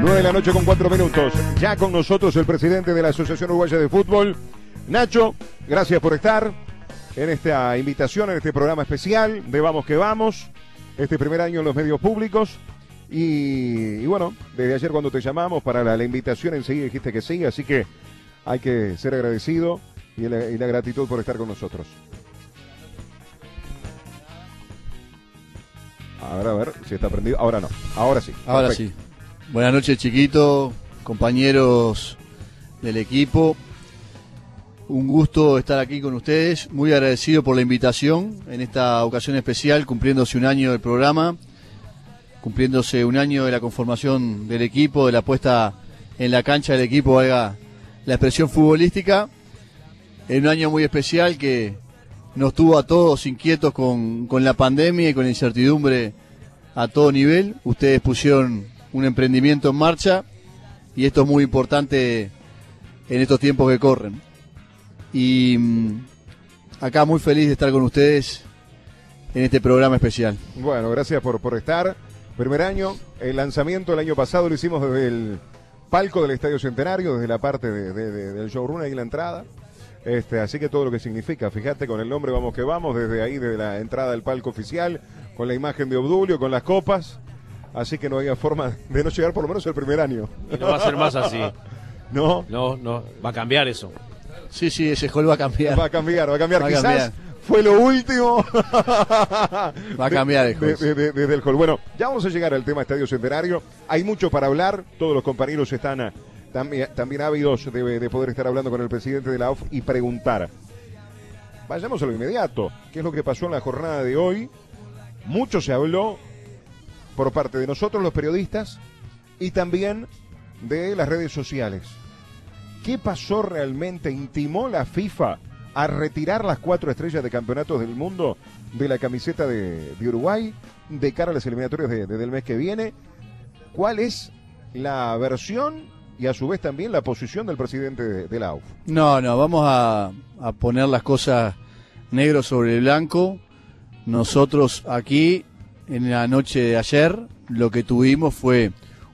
9 de la noche con 4 minutos. Ya con nosotros el presidente de la Asociación Uruguaya de Fútbol, Nacho. Gracias por estar en esta invitación, en este programa especial de Vamos que Vamos. Este primer año en los medios públicos. Y, y bueno, desde ayer cuando te llamamos para la, la, invitación enseguida dijiste que sí, así que hay que ser agradecido y la, y la gratitud por estar con nosotros. Ahora a ver si está prendido. Ahora no. Ahora sí. Ahora Perfecto. sí. Buenas noches, chiquito, compañeros del equipo. Un gusto estar aquí con ustedes. Muy agradecido por la invitación en esta ocasión especial, cumpliéndose un año del programa, cumpliéndose un año de la conformación del equipo, de la puesta en la cancha del equipo, valga la expresión futbolística. En un año muy especial que nos tuvo a todos inquietos con, con la pandemia y con la incertidumbre a todo nivel. Ustedes pusieron un emprendimiento en marcha y esto es muy importante en estos tiempos que corren. Y mm, acá muy feliz de estar con ustedes en este programa especial. Bueno, gracias por, por estar. Primer año, el lanzamiento el año pasado lo hicimos desde el palco del Estadio Centenario, desde la parte de, de, de, del showroom ahí la entrada. Este, así que todo lo que significa, fíjate con el nombre Vamos que Vamos, desde ahí, desde la entrada del palco oficial, con la imagen de Obdulio, con las copas. Así que no había forma de no llegar por lo menos el primer año. Y no va a ser más así. No. No, no, va a cambiar eso. Sí, sí, ese hall va a cambiar. Va a cambiar, va a cambiar. Va a Quizás cambiar. fue lo último. Va a cambiar el hall. Desde de, de, de, el hall. Bueno, ya vamos a llegar al tema Estadio Centenario. Hay mucho para hablar. Todos los compañeros están a, también, también ávidos de, de poder estar hablando con el presidente de la OF y preguntar. Vayamos a lo inmediato. ¿Qué es lo que pasó en la jornada de hoy? Mucho se habló por parte de nosotros los periodistas y también de las redes sociales. ¿Qué pasó realmente? ¿Intimó la FIFA a retirar las cuatro estrellas de campeonatos del mundo de la camiseta de, de Uruguay de cara a las eliminatorias de, de, del mes que viene? ¿Cuál es la versión y a su vez también la posición del presidente de, de la AUF? No, no, vamos a, a poner las cosas negro sobre blanco. Nosotros aquí en la noche de ayer lo que tuvimos fue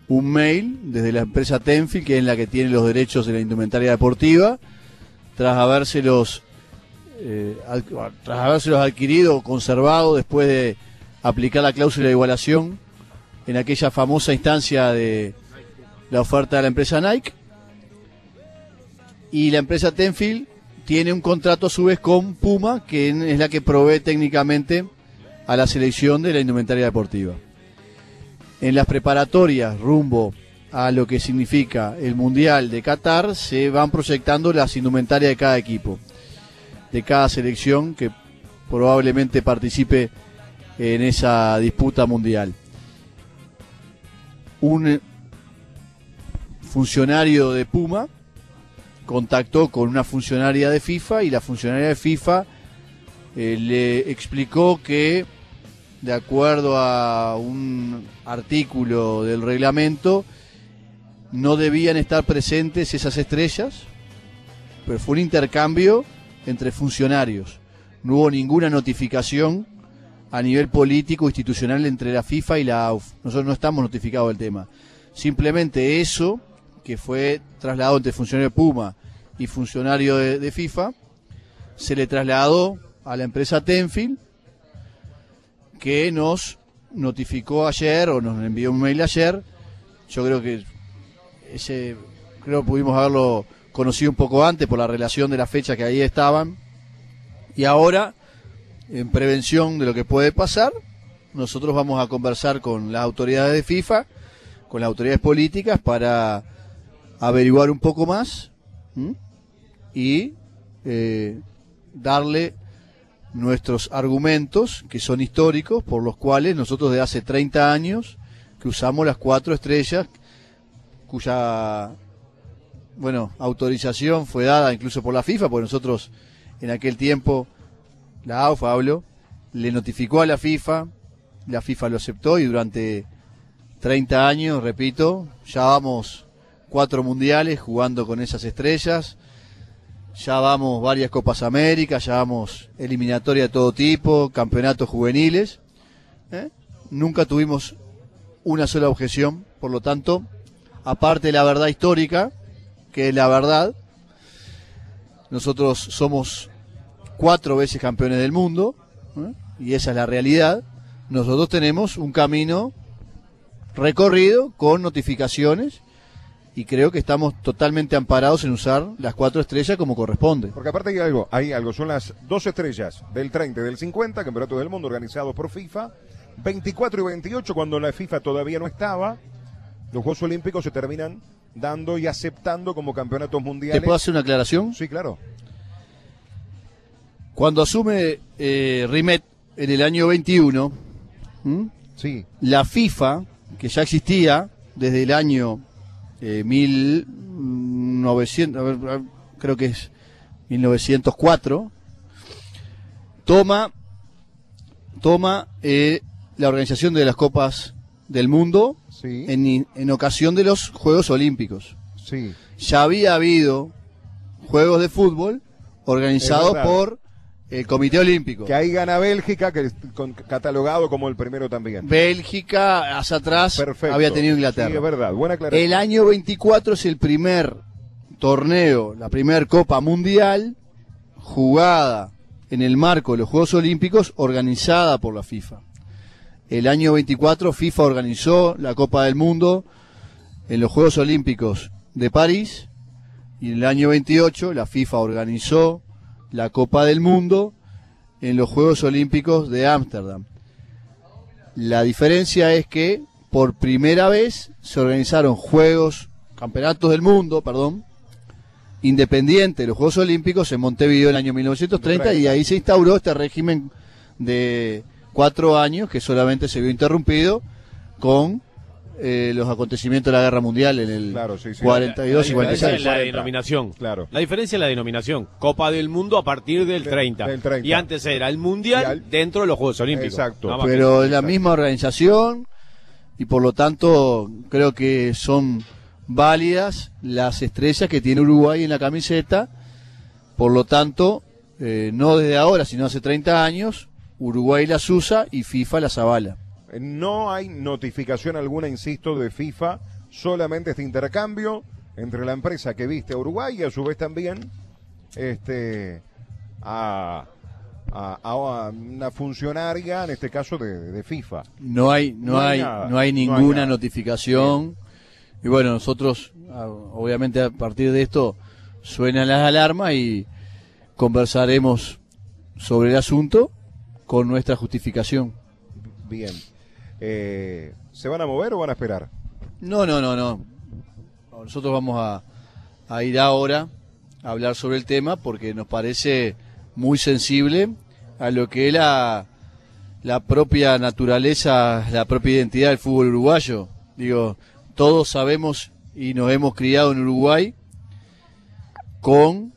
un mail desde la empresa Tenfield, que es la que tiene los derechos de la indumentaria deportiva, tras habérselos, eh, tras habérselos adquirido conservado después de aplicar la cláusula de igualación en aquella famosa instancia de la oferta de la empresa Nike. Y la empresa Tenfield tiene un contrato a su vez con Puma, que es la que provee técnicamente a la selección de la indumentaria deportiva. En las preparatorias rumbo a lo que significa el Mundial de Qatar se van proyectando las indumentarias de cada equipo, de cada selección que probablemente participe en esa disputa mundial. Un funcionario de Puma contactó con una funcionaria de FIFA y la funcionaria de FIFA eh, le explicó que de acuerdo a un artículo del reglamento, no debían estar presentes esas estrellas, pero fue un intercambio entre funcionarios. No hubo ninguna notificación a nivel político institucional entre la FIFA y la AUF. Nosotros no estamos notificados del tema. Simplemente eso, que fue trasladado entre funcionario de Puma y funcionario de, de FIFA, se le trasladó a la empresa Tenfield que nos notificó ayer o nos envió un mail ayer. Yo creo que ese creo que pudimos haberlo conocido un poco antes por la relación de la fecha que ahí estaban. Y ahora, en prevención de lo que puede pasar, nosotros vamos a conversar con las autoridades de FIFA, con las autoridades políticas para averiguar un poco más y eh, darle nuestros argumentos, que son históricos, por los cuales nosotros de hace 30 años que usamos las cuatro estrellas, cuya bueno, autorización fue dada incluso por la FIFA, porque nosotros en aquel tiempo, la AUFA hablo, le notificó a la FIFA, la FIFA lo aceptó y durante 30 años, repito, ya vamos cuatro mundiales jugando con esas estrellas, ya vamos varias Copas América, ya vamos eliminatoria de todo tipo, campeonatos juveniles. ¿eh? Nunca tuvimos una sola objeción, por lo tanto, aparte de la verdad histórica, que es la verdad, nosotros somos cuatro veces campeones del mundo, ¿eh? y esa es la realidad. Nosotros tenemos un camino recorrido con notificaciones y creo que estamos totalmente amparados en usar las cuatro estrellas como corresponde. Porque aparte hay algo, hay algo, son las dos estrellas del 30 y del 50, Campeonato del Mundo organizados por FIFA, 24 y 28 cuando la FIFA todavía no estaba, los Juegos Olímpicos se terminan dando y aceptando como campeonatos mundiales. ¿Te puedo hacer una aclaración? Sí, claro. Cuando asume eh, Rimet en el año 21, ¿m? Sí, la FIFA, que ya existía desde el año eh, 1900, a ver, a ver, creo que es 1904, toma, toma eh, la organización de las Copas del Mundo sí, en, en ocasión de los Juegos Olímpicos. sí. Ya había habido Juegos de fútbol organizados por el Comité Olímpico. Que ahí gana Bélgica, que es catalogado como el primero también. Bélgica, hacia atrás, Perfecto. había tenido Inglaterra. Sí, es verdad, buena aclaración. El año 24 es el primer torneo, la primer Copa Mundial jugada en el marco de los Juegos Olímpicos organizada por la FIFA. El año 24 FIFA organizó la Copa del Mundo en los Juegos Olímpicos de París y en el año 28 la FIFA organizó la Copa del Mundo en los Juegos Olímpicos de Ámsterdam. La diferencia es que por primera vez se organizaron Juegos, Campeonatos del Mundo, perdón, independiente de los Juegos Olímpicos en Montevideo en el año 1930 y ahí se instauró este régimen de cuatro años que solamente se vio interrumpido con eh, los acontecimientos de la Guerra Mundial en el Claro, sí, sí. 42 y La diferencia 46. es la 40. denominación. Claro. La diferencia es la denominación. Copa del Mundo a partir del De- 30. del 30. Y antes era el Mundial al- dentro de los Juegos Olímpicos. Exacto. Pero es la misma organización y por lo tanto creo que son válidas las estrellas que tiene Uruguay en la camiseta. Por lo tanto, eh, no desde ahora, sino hace 30 años, Uruguay las usa y FIFA las avala. No hay notificación alguna, insisto, de FIFA, solamente este intercambio entre la empresa que viste a Uruguay y a su vez también este, a, a- a una funcionaria, en este caso de, de FIFA. No hay, no, No hay nada, no hay no hay ninguna notificación. Y bueno, nosotros, ah, obviamente a partir de esto, suenan las alarmas y conversaremos sobre el asunto con nuestra justificación. Bien. Eh, ¿Se van a mover o van a esperar? No, no, no, no. Nosotros vamos a, a ir ahora a hablar sobre el tema porque nos parece muy sensible a lo que es la, la propia naturaleza, la propia identidad del fútbol uruguayo. Digo, todos sabemos y nos hemos criado en Uruguay con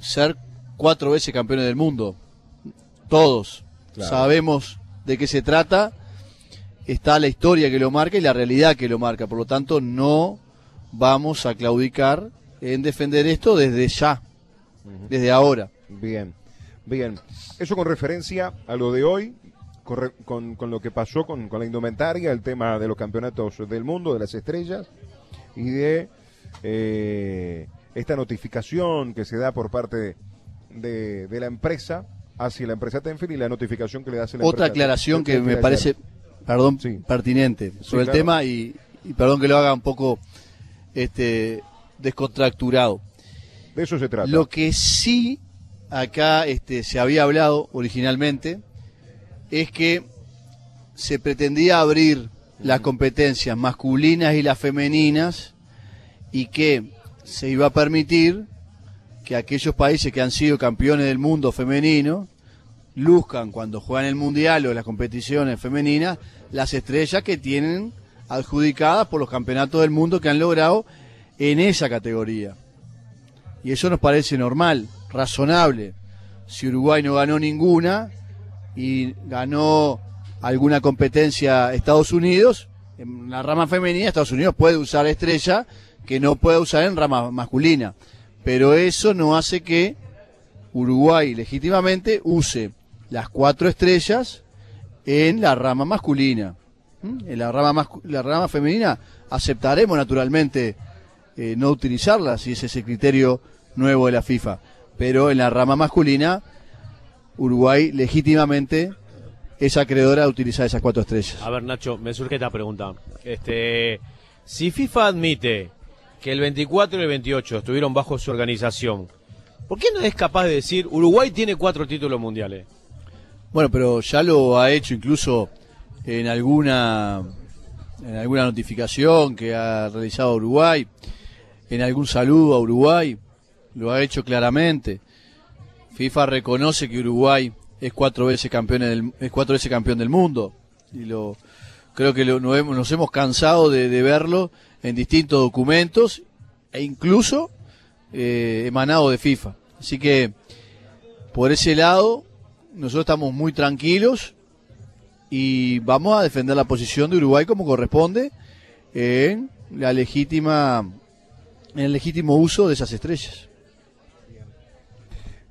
ser cuatro veces campeones del mundo. Todos Claro. sabemos de qué se trata está la historia que lo marca y la realidad que lo marca. Por lo tanto, no vamos a claudicar en defender esto desde ya, desde ahora. Bien, bien. Eso con referencia a lo de hoy, con, re- con- con lo que pasó con, con la indumentaria, el tema de los campeonatos del mundo, de las estrellas, y de eh, esta notificación que se da por parte de, de la empresa hacia la empresa Tenfield y la notificación que le hace la Otra empresa aclaración que me ayer. Perdón, Sí. pertinente sobre el claro. tema y, y perdón que lo haga un poco este descontracturado. De eso se trata. Lo que sí acá este, se había hablado originalmente es que se pretendía abrir las competencias masculinas y las femeninas y que se iba a permitir que aquellos países que han sido campeones del mundo femenino luzcan cuando juegan el mundial o las competiciones femeninas las estrellas que tienen adjudicadas por los campeonatos del mundo que han logrado en esa categoría. Y eso nos parece normal, razonable. Si Uruguay no ganó ninguna y ganó alguna competencia Estados Unidos, en la rama femenina Estados Unidos puede usar estrella que no puede usar en rama masculina. Pero eso no hace que Uruguay legítimamente use las cuatro estrellas en la rama masculina. ¿Mm? En la rama, mascu- la rama femenina aceptaremos naturalmente eh, no utilizarla si es ese criterio nuevo de la FIFA. Pero en la rama masculina, Uruguay legítimamente es acreedora de utilizar esas cuatro estrellas. A ver, Nacho, me surge esta pregunta. Este, si FIFA admite que el 24 y el 28 estuvieron bajo su organización, ¿por qué no es capaz de decir Uruguay tiene cuatro títulos mundiales? Bueno, pero ya lo ha hecho incluso en alguna en alguna notificación que ha realizado Uruguay, en algún saludo a Uruguay, lo ha hecho claramente. FIFA reconoce que Uruguay es cuatro veces campeón del, es cuatro veces campeón del mundo y lo creo que lo, nos, hemos, cansado de, verlo en distintos documentos e incluso eh, emanado de FIFA. Así que por ese lado nosotros estamos muy tranquilos y vamos a defender la posición de Uruguay como corresponde en la legítima en el legítimo uso de esas estrellas.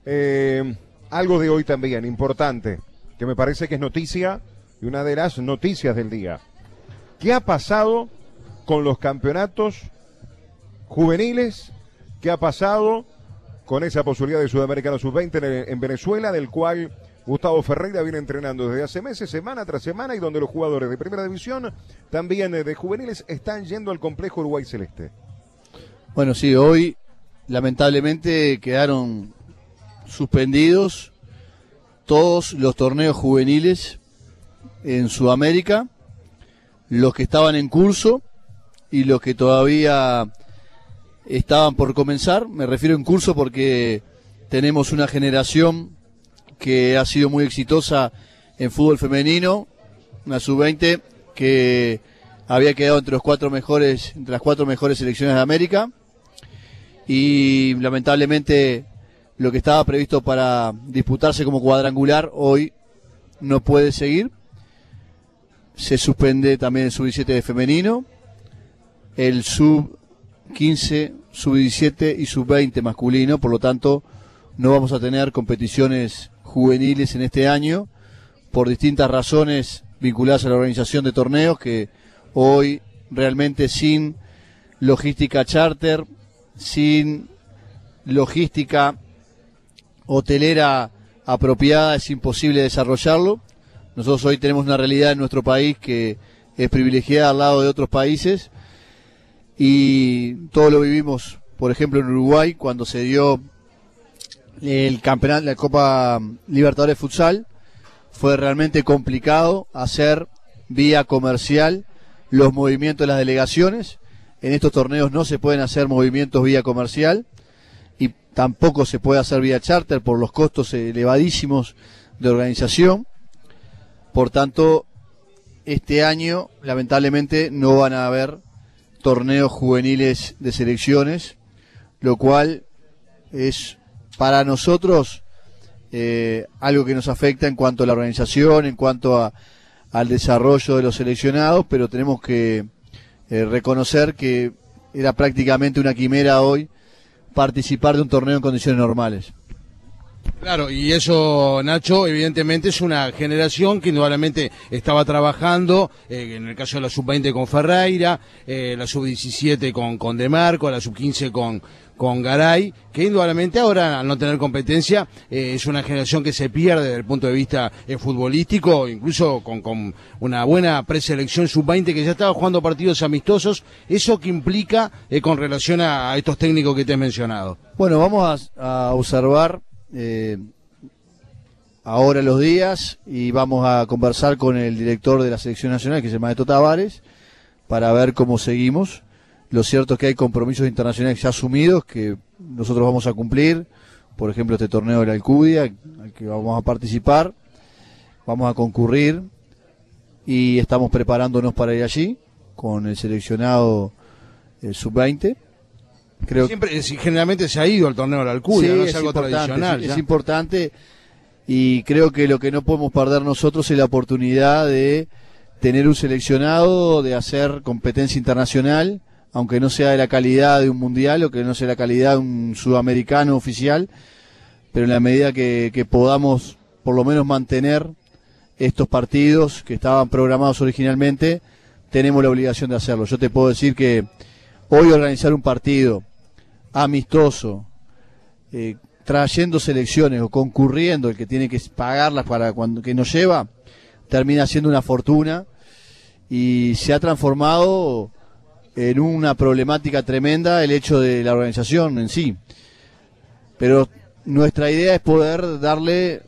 Eh, algo de hoy también importante, que me parece que es noticia y una de las noticias del día. ¿Qué ha pasado con los campeonatos juveniles? ¿Qué ha pasado con esa posibilidad de Sudamericano Sub-20 en Venezuela, del cual Gustavo Ferreira viene entrenando desde hace meses, semana tras semana, y donde los jugadores de primera división, también eh, de juveniles, están yendo al complejo Uruguay Celeste. Bueno, sí, hoy lamentablemente quedaron suspendidos todos los torneos juveniles en Sudamérica, los que estaban en curso y los que todavía estaban por comenzar. Me refiero en curso porque tenemos una generación que ha sido muy exitosa en fútbol femenino, una sub-20 que había quedado entre los cuatro mejores, entre las cuatro mejores selecciones de América y lamentablemente lo que estaba previsto para disputarse como cuadrangular hoy no puede seguir. Se suspende también el sub-17 de femenino, el sub-15, sub-17 y sub-20 masculino, por lo tanto no vamos a tener competiciones juveniles en este año por distintas razones vinculadas a la organización de torneos que hoy realmente sin logística charter, sin logística hotelera apropiada es imposible desarrollarlo. Nosotros hoy tenemos una realidad en nuestro país que es privilegiada al lado de otros países y todo lo vivimos, por ejemplo, en Uruguay cuando se dio el campeonato, la Copa Libertadores Futsal, fue realmente complicado hacer vía comercial los movimientos de las delegaciones. En estos torneos no se pueden hacer movimientos vía comercial y tampoco se puede hacer vía charter por los costos elevadísimos de organización. Por tanto, este año lamentablemente no van a haber torneos juveniles de selecciones, lo cual es para nosotros eh, algo que nos afecta en cuanto a la organización, en cuanto al desarrollo de los seleccionados, pero tenemos que eh, reconocer que era prácticamente una quimera hoy participar de un torneo en condiciones normales. Claro, y eso, Nacho, evidentemente es una generación que indudablemente estaba trabajando, eh, en el caso de la sub-20 con Ferreira, la sub-17 con, con De Marco, la sub-15 con, con Garay, que indudablemente ahora al no tener competencia eh, es una generación que se pierde desde el punto de vista eh, futbolístico, incluso con, con, una buena preselección sub-20 que ya estaba jugando partidos amistosos. ¿Eso que implica eh, con relación a, estos técnicos que te he mencionado? Bueno, vamos a, observar ahora los días y vamos a conversar con el director de la selección nacional, que se llama Eto Tavares, para ver cómo seguimos lo cierto es que hay compromisos internacionales ya asumidos que nosotros vamos a cumplir. Por ejemplo, este torneo de la Alcudia, al que vamos a participar, vamos a concurrir y estamos preparándonos para ir allí con el seleccionado eh, sub-20. Creo Siempre, generalmente se ha ido al torneo de la Alcudia, no es, algo tradicional. es importante y creo que lo que no podemos perder nosotros es la oportunidad de tener un seleccionado, de hacer competencia internacional aunque no sea de la calidad de un mundial o que no sea la calidad de un sudamericano oficial, pero en la medida que, podamos por lo menos mantener estos partidos que estaban programados originalmente, tenemos la obligación de hacerlo. Yo te puedo decir que hoy organizar un partido amistoso, eh, trayendo selecciones o concurriendo, el que tiene que pagarlas para cuando que nos lleva, termina siendo una fortuna y se ha transformado en una problemática tremenda el hecho de la organización en sí. Pero nuestra idea es poder darle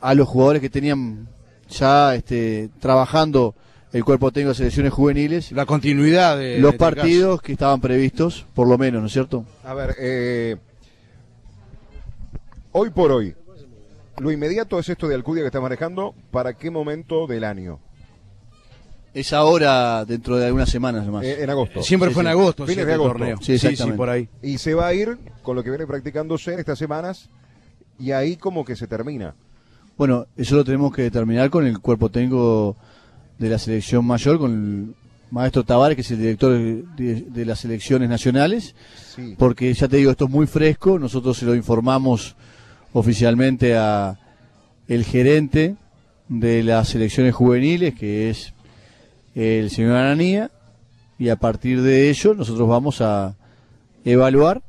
a los jugadores que tenían ya este, trabajando el cuerpo técnico de selecciones juveniles La continuidad de los de este partidos que estaban previstos, por lo menos, ¿no es cierto? A ver, eh, hoy por hoy, lo inmediato es esto de Alcudia que está manejando. ¿Para qué momento del año? Es ahora, dentro de algunas semanas nomás. Eh, en agosto. Siempre Sí, fue sí. en agosto, Fines de el agosto. torneo. Sí, exactamente. por ahí. Y se va a ir con lo que viene practicándose en estas semanas. Y ahí como que se termina. Bueno, eso lo tenemos que determinar con el cuerpo técnico de la selección mayor, con el maestro Tavares, que es el director de, de las selecciones nacionales, Sí. porque ya te digo, esto es muy fresco, nosotros se lo informamos oficialmente a el gerente de las selecciones juveniles, que es el señor Ananía, y a partir de ello nosotros vamos a evaluar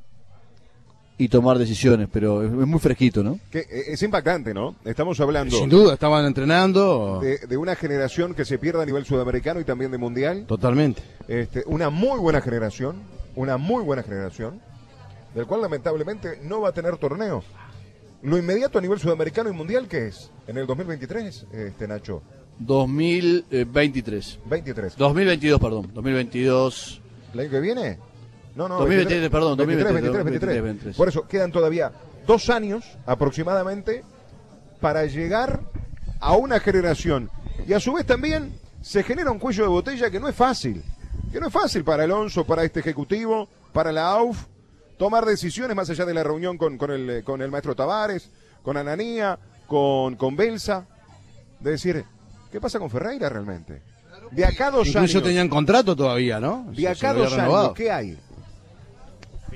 y tomar decisiones, pero es muy fresquito, ¿no? Que, eh, es impactante, ¿no? Estamos hablando Sin duda, estaban entrenando de, de una generación que se pierde a nivel sudamericano y también de mundial. totalmente. Este, una muy buena generación, una muy buena generación, del cual lamentablemente no va a tener torneo. Lo inmediato a nivel sudamericano y mundial, ¿qué es? En el 2023, este Nacho. 2023. 23. 2022, perdón. 2022. ¿El año que viene? No, no. 2023, perdón, 23, 2023, 23, 23. Por eso, quedan todavía dos años aproximadamente para llegar a una generación. Y a su vez también se genera un cuello de botella que no es fácil. Que no es fácil para Alonso, para este ejecutivo, para la AUF, tomar decisiones más allá de la reunión con, con el, eh, con el maestro Tavares, con Ananía, con, con Belsa. De decir, ¿qué pasa con Ferreira realmente? De acá dos Incluso años. tenían contrato todavía, ¿no? De acá dos años. ¿qué hay?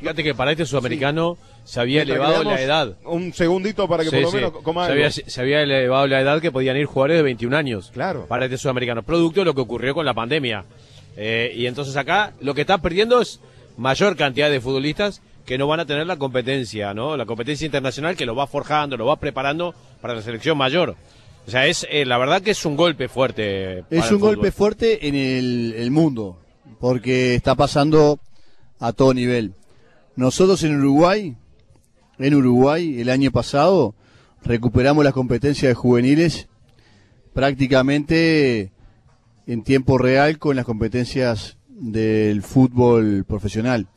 Fíjate que para este sudamericano se había Mientras elevado la edad. Un segundito para que Sí, por lo sí. menos coma se, algo. había, se había elevado la edad que podían ir jugadores de 21 años. Claro. Para este sudamericano. Producto de lo que ocurrió con la pandemia. Eh, y entonces acá lo que está perdiendo es mayor cantidad de futbolistas que no van a tener la competencia, ¿no? La competencia internacional que lo va forjando, lo va preparando para la selección mayor. O sea, es eh, la verdad que es un golpe fuerte. para Es un fútbol. golpe fuerte en el, el mundo, porque está pasando a todo nivel. Nosotros en Uruguay, en Uruguay, el año pasado, recuperamos las competencias de juveniles prácticamente en tiempo real con las competencias del fútbol profesional.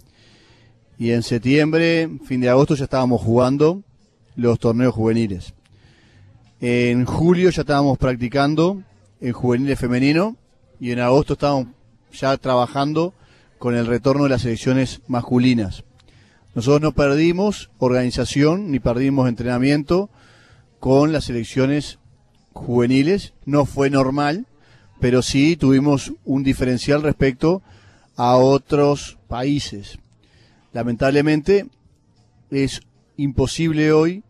Y en septiembre, fin de agosto, ya estábamos jugando los torneos juveniles. En julio ya estábamos practicando en juveniles femenino y en agosto estábamos ya trabajando con el retorno de las selecciones masculinas. Nosotros no perdimos organización ni perdimos entrenamiento con las selecciones juveniles. No fue normal, pero sí tuvimos un diferencial respecto a otros países. Lamentablemente es imposible hoy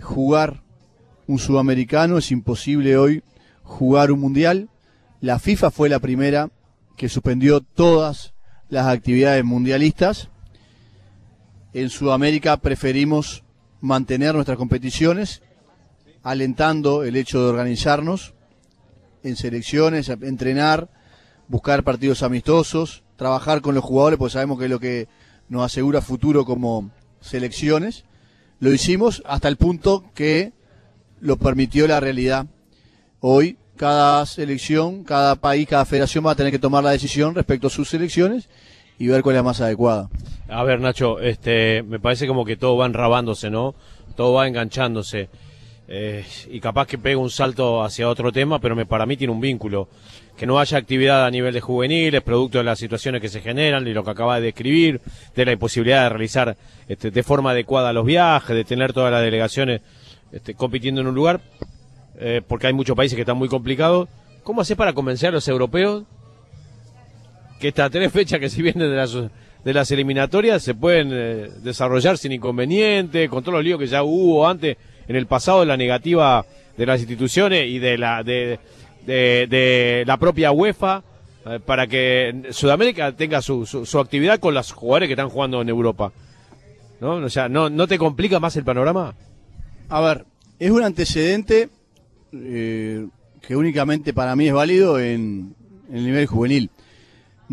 jugar un sudamericano, es imposible hoy jugar un mundial. La FIFA fue la primera que suspendió todas las actividades mundialistas. En Sudamérica preferimos mantener nuestras competiciones, alentando el hecho de organizarnos en selecciones, entrenar, buscar partidos amistosos, trabajar con los jugadores, porque sabemos que es lo que nos asegura futuro como selecciones. Lo hicimos hasta el punto que lo permitió la realidad. Hoy cada selección, cada país, cada federación va a tener que tomar la decisión respecto a sus selecciones y ver cuál es la más adecuada. A ver, Nacho, este, me parece como que todo va enrabándose, ¿no? Todo va enganchándose. Eh, y capaz que pega un salto hacia otro tema, pero me, para mí tiene un vínculo. Que no haya actividad a nivel de juveniles, producto de las situaciones que se generan y lo que acaba de describir, de la imposibilidad de realizar este, de forma adecuada los viajes, de tener todas las delegaciones este, compitiendo en un lugar, eh, porque hay muchos países que están muy complicados. ¿Cómo hacer para convencer a los europeos que estas tres fechas que se vienen de las, de las eliminatorias se pueden eh, desarrollar sin inconveniente, con todos los líos que ya hubo antes en el pasado de la negativa de las instituciones y de la de, de, la propia UEFA eh, para que Sudamérica tenga su, su, actividad con los jugadores que están jugando en Europa. ¿No? O sea, ¿no, ¿no te complica más el panorama? A ver, es un antecedente eh, que únicamente para mí es válido en, el nivel juvenil.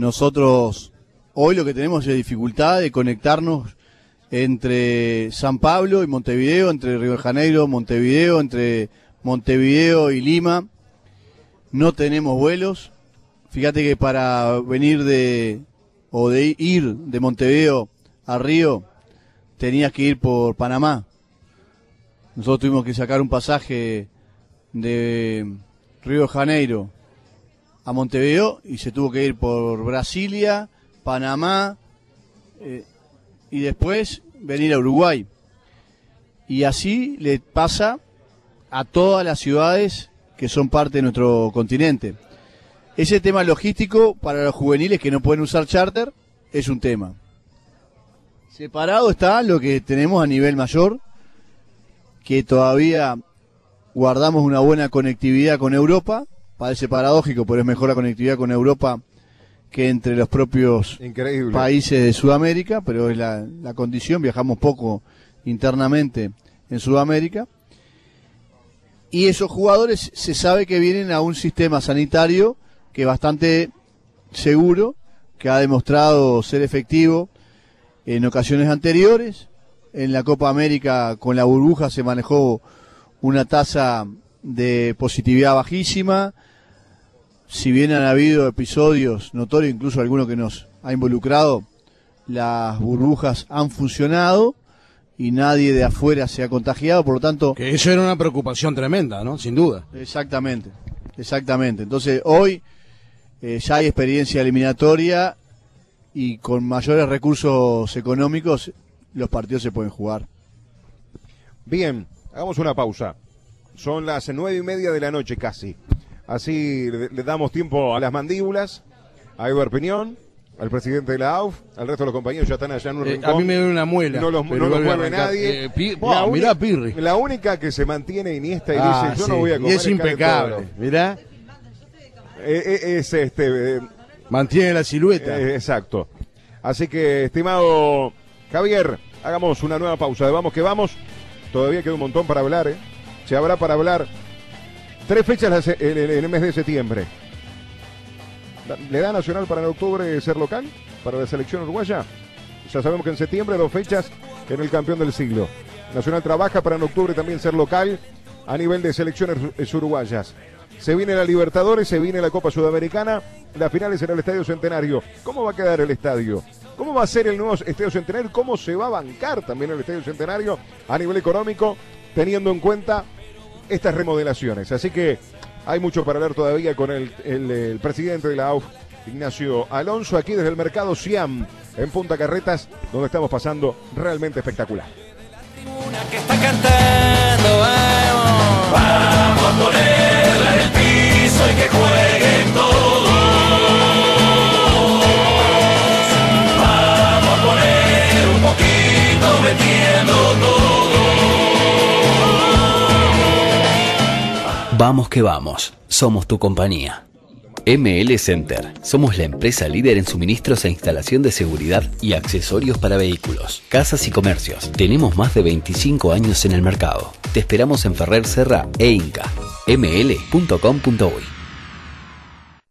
Nosotros hoy lo que tenemos es dificultad de conectarnos entre San Pablo y Montevideo, entre Río de Janeiro, Montevideo, entre Montevideo y Lima. No tenemos vuelos. Fíjate que para venir de o de ir de Montevideo a Río tenías que ir por Panamá. Nosotros tuvimos que sacar un pasaje de Río de Janeiro a Montevideo y se tuvo que ir por Brasilia, Panamá eh, y después venir a Uruguay. Y así le pasa a todas las ciudades que son parte de nuestro continente. Ese tema logístico para los juveniles que no pueden usar charter es un tema. Separado está lo que tenemos a nivel mayor, que todavía guardamos una buena conectividad con Europa, parece paradójico, pero es mejor la conectividad con Europa que entre los propios países de Sudamérica, pero es la, la condición, viajamos poco internamente en Sudamérica. Y esos jugadores se sabe que vienen a un sistema sanitario que es bastante seguro, que ha demostrado ser efectivo en ocasiones anteriores. En la Copa América con la burbuja se manejó una tasa de positividad bajísima. Si bien han habido episodios notorios, incluso alguno que nos ha involucrado, las burbujas han funcionado y nadie de afuera se ha contagiado, por lo tanto... Que eso era una preocupación tremenda, ¿no? Sin duda. Exactamente, exactamente. Entonces, hoy eh, ya hay experiencia eliminatoria y con mayores recursos económicos los partidos se pueden jugar. Bien, hagamos una pausa. Son las nueve y media de la noche casi. Así le, damos tiempo a las mandíbulas, a Eduardo Peñón, al presidente de la AUF, al resto de los compañeros ya están allá en un eh, A mí me duele una muela. No los, mueve nadie. Eh, la, mirá Pirri. La única que se mantiene Iniesta y ah, dice, yo no voy a comer. Y es impecable, mirá. Eh, es este... Mantiene la silueta. exacto. Así que, estimado Javier, hagamos una nueva pausa de Vamos que Vamos. Todavía queda un montón para hablar, ¿eh? Se habrá para hablar. Tres fechas en el mes de septiembre. ¿Le da Nacional para en octubre ser local? ¿Para la selección uruguaya? Ya sabemos que en septiembre dos fechas en el campeón del siglo. Nacional trabaja para en octubre también ser local a nivel de selecciones uruguayas. Se viene la Libertadores, se viene la Copa Sudamericana, las finales en el Estadio Centenario. ¿Cómo va a quedar el estadio? ¿Cómo va a ser el nuevo Estadio Centenario? ¿Cómo se va a bancar también el Estadio Centenario a nivel económico, teniendo en cuenta estas remodelaciones? Así que hay mucho para hablar todavía con el, presidente de la AUF, Ignacio Alonso, aquí desde el mercado Siam, en Punta Carretas, donde estamos pasando realmente espectacular. Vamos a el piso y que. Vamos a poner un poquito metiendo todo. Vamos que vamos, somos tu compañía. ML Center. Somos la empresa líder en suministros e instalación de seguridad y accesorios para vehículos, casas y comercios. Tenemos más de 25 años en el mercado. Te esperamos en Ferrer Serra e Inca. ml.com.uy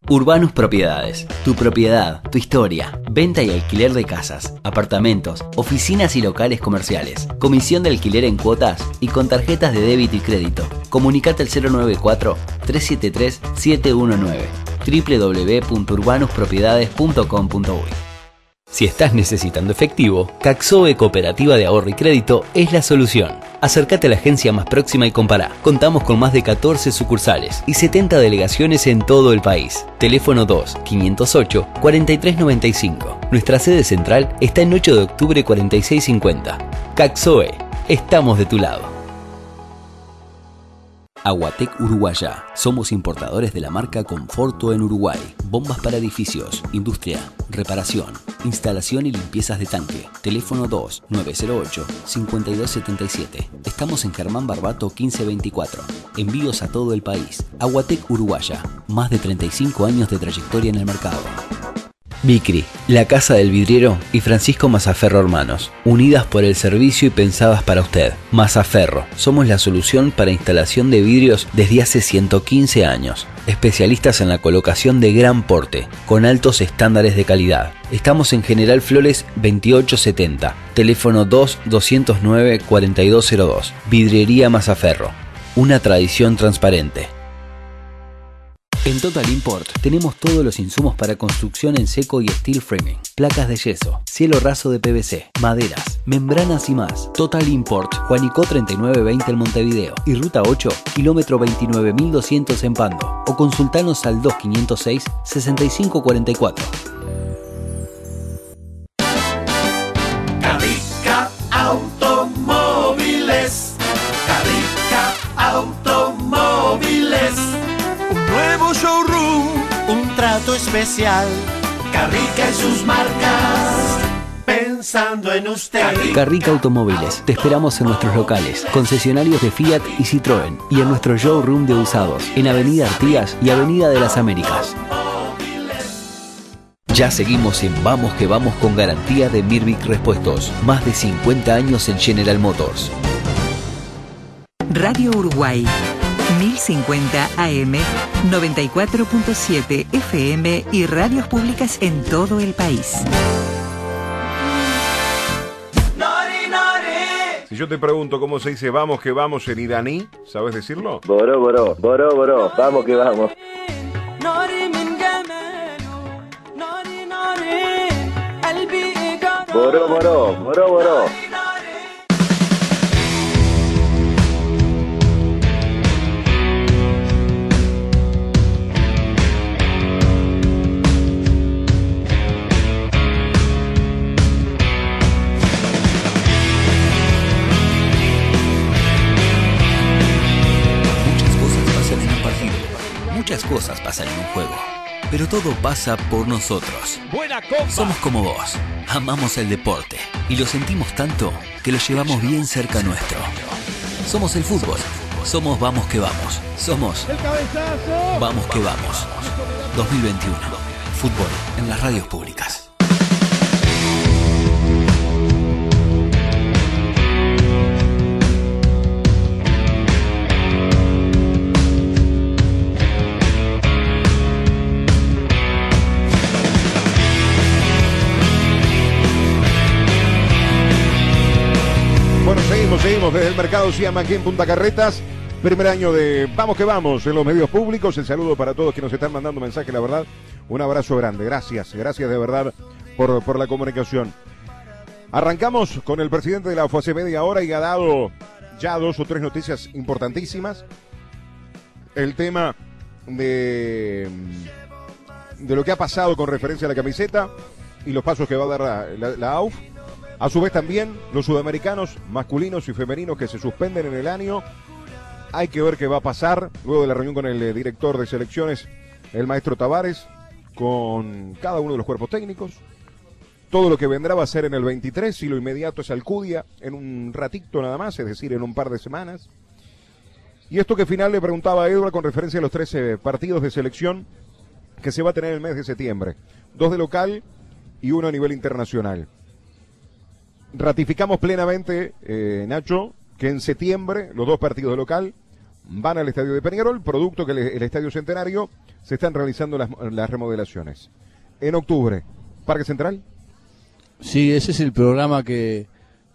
Urbanus Propiedades. Tu propiedad, tu historia. Venta y alquiler de casas, apartamentos, oficinas y locales comerciales. Comisión de alquiler en cuotas y con tarjetas de débito y crédito. Comunicate al 094-373-719 www.urbanuspropiedades.com.uy si estás necesitando efectivo, Caxoe Cooperativa de Ahorro y Crédito es la solución. Acércate a la agencia más próxima y compará. Contamos con más de 14 sucursales y 70 delegaciones en todo el país. Teléfono 2 508 4395. Nuestra sede central está en 8 de octubre 4650. Caxoe, estamos de tu lado. Aguatec Uruguaya. Somos importadores de la marca Conforto en Uruguay. Bombas para edificios, industria, reparación, instalación y limpiezas de tanque. Teléfono 2 908 5277. Estamos en Germán Barbato 1524. Envíos a todo el país. Aguatec Uruguaya. Más de 35 años de trayectoria en el mercado. Vicri, La Casa del Vidriero y Francisco Mazaferro Hermanos, unidas por el servicio y pensadas para usted. Mazaferro, somos la solución para instalación de vidrios desde hace 115 años. Especialistas en la colocación de gran porte, con altos estándares de calidad. Estamos en General Flores 2870, teléfono 2-209-4202. Vidriería Mazaferro, una tradición transparente. En Total Import tenemos todos los insumos para construcción en seco y steel framing, placas de yeso, cielo raso de PVC, maderas, membranas y más. Total Import, Juanico 3920 en Montevideo y Ruta 8, kilómetro 29200 en Pando. O consultanos al 2506 6544. Especial. Carrica y sus marcas. Pensando en usted. Carrica Automóviles, te esperamos en nuestros locales, concesionarios de Fiat y Citroën y en nuestro showroom de usados en Avenida Artigas y Avenida de las Américas. Ya seguimos en Vamos que Vamos con garantía de Mirvic Repuestos. Más de 50 años en General Motors. Radio Uruguay 1050 AM, 94.7 FM y radios públicas en todo el país. Si yo te pregunto cómo se dice vamos que vamos en iraní, ¿sabes decirlo? Boró, boró, boró, boró, vamos que vamos. Boró, boró, boró, boró. Muchas cosas pasan en un juego. Pero todo pasa por nosotros. Somos como vos. Amamos el deporte. Y lo sentimos tanto que lo llevamos bien cerca nuestro. Somos el fútbol. Somos Vamos que Vamos. Somos Vamos que Vamos. 2021. Fútbol en las radios públicas. Desde el mercado Siama aquí en Punta Carretas. Primer año de Vamos que vamos en los medios públicos. El saludo para todos que nos están mandando mensajes, la verdad. Un abrazo grande. Gracias, gracias de verdad por, por la comunicación. Arrancamos con el presidente de la hace media hora y ha dado ya dos o tres noticias importantísimas. El tema de, de lo que ha pasado con referencia a la camiseta y los pasos que va a dar la, la- la AUF. A su vez también los sudamericanos masculinos y femeninos que se suspenden en el año. Hay que ver qué va a pasar luego de la reunión con el eh, director de selecciones, el maestro Tavares, con cada uno de los cuerpos técnicos. Todo lo que vendrá va a ser en el 23 y lo inmediato es Alcudia en un ratito nada más, es decir, en un par de semanas. Y esto que final le preguntaba a Edward con referencia a los 13 partidos de selección que se va a tener en el mes de septiembre. Dos de local y uno a nivel internacional. Ratificamos plenamente, eh, Nacho, que en septiembre los dos partidos de local van al estadio de Peñarol, producto que el, estadio centenario se están realizando las, las remodelaciones. En octubre, Parque Central. Sí, ese es el programa que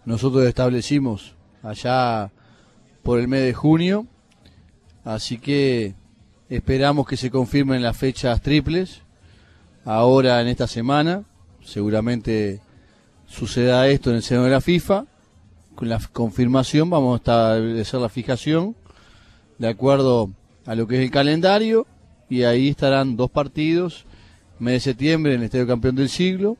nosotros establecimos allá por el mes de junio. Así que esperamos que se confirmen las fechas triples. Ahora en esta semana, seguramente suceda esto en el seno de la FIFA. Con la confirmación vamos a establecer la fijación de acuerdo a lo que es el calendario y ahí estarán dos partidos, mes de septiembre en el Estadio Campeón del Siglo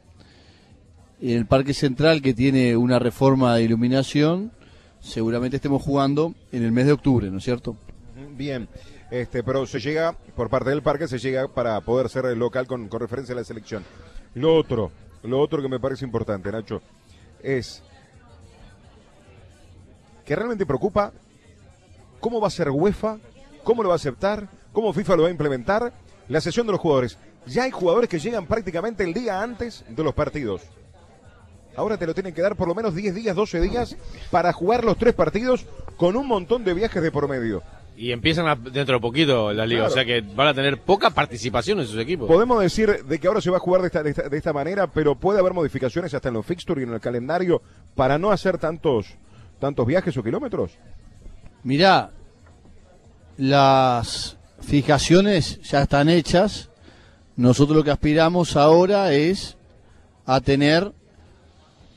en el Parque Central que tiene una reforma de iluminación, seguramente estemos jugando en el mes de octubre, ¿no es cierto? Bien, este, pero se llega, por parte del parque, se llega para poder ser el local con, con referencia a la selección. Lo otro, lo otro que me parece importante, Nacho, es que realmente preocupa cómo va a ser UEFA, cómo lo va a aceptar, cómo FIFA lo va a implementar, la sesión de los jugadores. Ya hay jugadores que llegan prácticamente el día antes de los partidos. Ahora te lo tienen que dar por lo menos 10 días, 12 días para jugar los tres partidos con un montón de viajes de por medio. Y empiezan a- dentro de poquito la liga, Claro. o sea que van a tener poca participación en sus equipos. Podemos decir de que ahora se va a jugar de esta, de esta, de esta manera, pero puede haber modificaciones hasta en los fixtures y en el calendario para no hacer tantos, tantos viajes o kilómetros. Mirá, las fijaciones ya están hechas. Nosotros lo que aspiramos ahora es a tener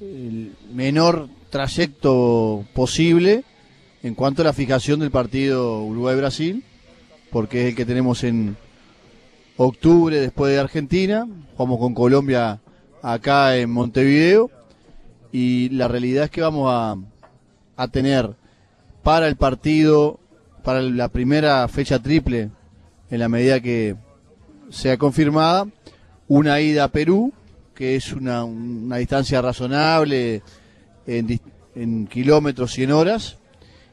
el menor trayecto posible en cuanto a la fijación del partido Uruguay-Brasil, porque es el que tenemos en octubre después de Argentina, jugamos con Colombia acá en Montevideo, y la realidad es que vamos a, tener para el partido, para la primera fecha triple, en la medida que sea confirmada, una ida a Perú, que es una, distancia razonable en, en kilómetros y en horas,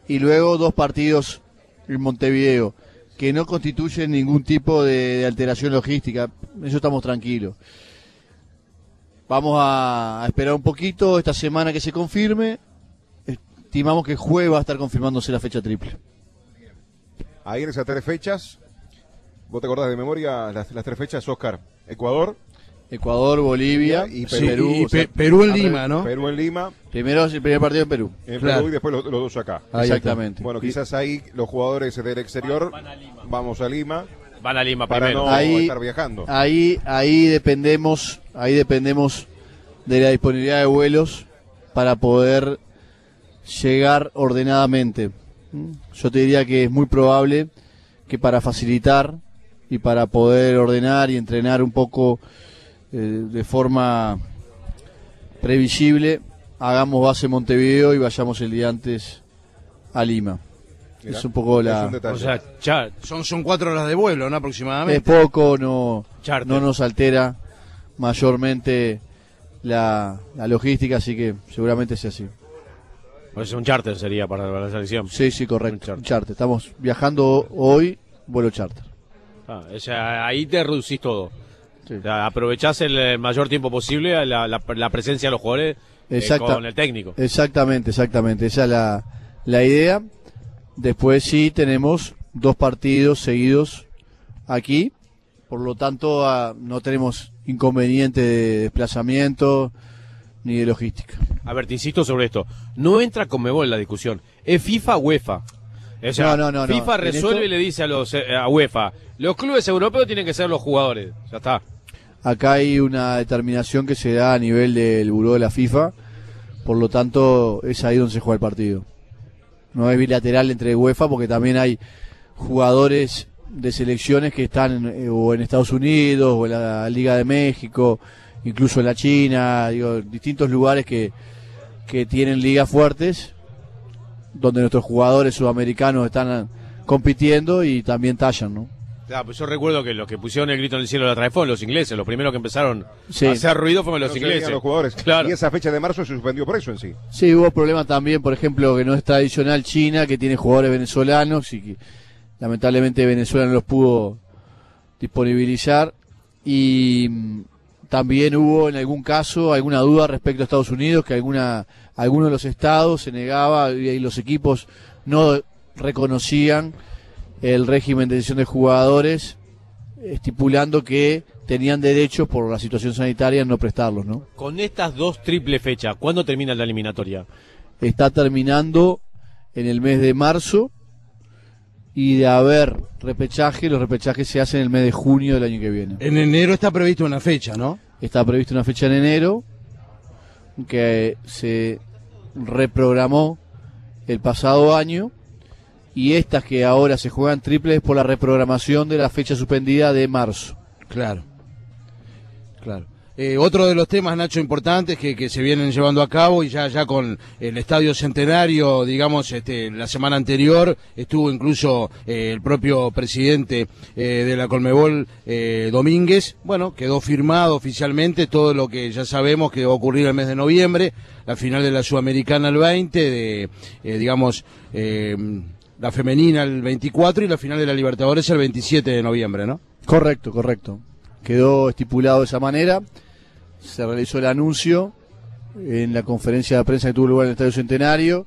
y luego dos partidos en Montevideo, que no constituyen ningún tipo de, alteración logística, eso estamos tranquilos. Vamos a, a esperar un poquito esta semana que se confirme. Estimamos que jueves va a estar confirmándose la fecha triple. Ahí en esas tres fechas, vos te acordás de memoria las, las tres fechas, Oscar, Ecuador, Ecuador, Bolivia y sí, Perú. y o sea, Pe- Perú en a Lima, ¿no? Perú en Lima, Primero el primer partido en Perú. en Claro. Perú y después los, los dos acá. Ahí Exactamente. Bueno, quizás ahí los jugadores del exterior vamos a Lima Van a Lima para primero. no Ahí- estar viajando. Ahí, ahí dependemos, ahí dependemos de la disponibilidad de vuelos para poder llegar ordenadamente. Yo te diría que es muy probable que para facilitar y para poder ordenar y entrenar un poco eh, de forma previsible, hagamos base en Montevideo y vayamos el día antes a Lima. Mirá, es un poco es la... un. O sea, ya, Son, son cuatro horas de vuelo, ¿no? Es Aproximadamente. poco, no, Charter. no nos altera mayormente la, la logística, así que seguramente sea así. pues un charter sería para, para la selección. Sí, sí, correcto. Un charter. charter. Estamos viajando hoy, vuelo charter. Ah, o sea, ahí te reducís todo. Sí. O sea, aprovechás el eh, mayor tiempo posible la, la- la presencia de los jugadores eh, con el técnico. Exactamente, exactamente. Esa es la, la idea. Después sí tenemos dos partidos seguidos aquí. Por lo tanto, ah, no tenemos inconveniente de desplazamiento ni de logística. A ver, te insisto sobre esto. No entra Conmebol en la discusión. Es FIFA UEFA. O sea, No, no, no. FIFA resuelve esto- y le dice a los eh, a UEFA, los clubes europeos tienen que ser los jugadores. Ya está. Acá hay una determinación que se da a nivel del buró de la FIFA, por lo tanto es ahí donde se juega el partido. No es bilateral entre UEFA porque también hay jugadores de selecciones que están eh, o en Estados Unidos o en la Liga de México, incluso en la China, digo, distintos lugares que, que tienen ligas fuertes, donde nuestros jugadores sudamericanos están compitiendo y también tallan, ¿no? Ya, pues yo recuerdo que los que pusieron el grito en el cielo la otra vez fueron los ingleses. Los primeros que empezaron Sí. a hacer ruido fueron los No ingleses. los jugadores. Claro. Y esa fecha de marzo se suspendió por eso en sí. Sí, hubo problemas también, por ejemplo, que no es tradicional China, que tiene jugadores venezolanos y que lamentablemente Venezuela no los pudo disponibilizar. Y mm, también hubo en algún caso alguna duda respecto a Estados Unidos, que alguna, alguno de los estados se negaba y los equipos no reconocían el régimen de decisión de jugadores, estipulando que tenían derechos por la situación sanitaria en no prestarlos, ¿no? Con estas dos triple fechas, ¿cuándo termina la eliminatoria? está terminando en el mes de marzo y de haber repechaje, los repechajes se hacen en el mes de junio del año que viene. En enero está prevista una fecha, ¿no? Está prevista una fecha en enero que se reprogramó el pasado año y estas que ahora se juegan triples por la reprogramación de la fecha suspendida de marzo. Claro. Claro. Eh, otro de los temas, Nacho, importantes que, que se vienen llevando a cabo y ya, ya con el Estadio Centenario, digamos, este, la semana anterior estuvo incluso eh, el propio presidente eh, de la Colmebol, Domínguez. Bueno, quedó firmado oficialmente todo lo que ya sabemos que va a ocurrir el mes de noviembre, la final de la Sudamericana el 20, de, digamos, la femenina el 24 y la final de la Libertadores el 27 de noviembre, ¿no? Correcto, correcto. Quedó estipulado de esa manera. Se realizó el anuncio en la conferencia de prensa que tuvo lugar en el Estadio Centenario.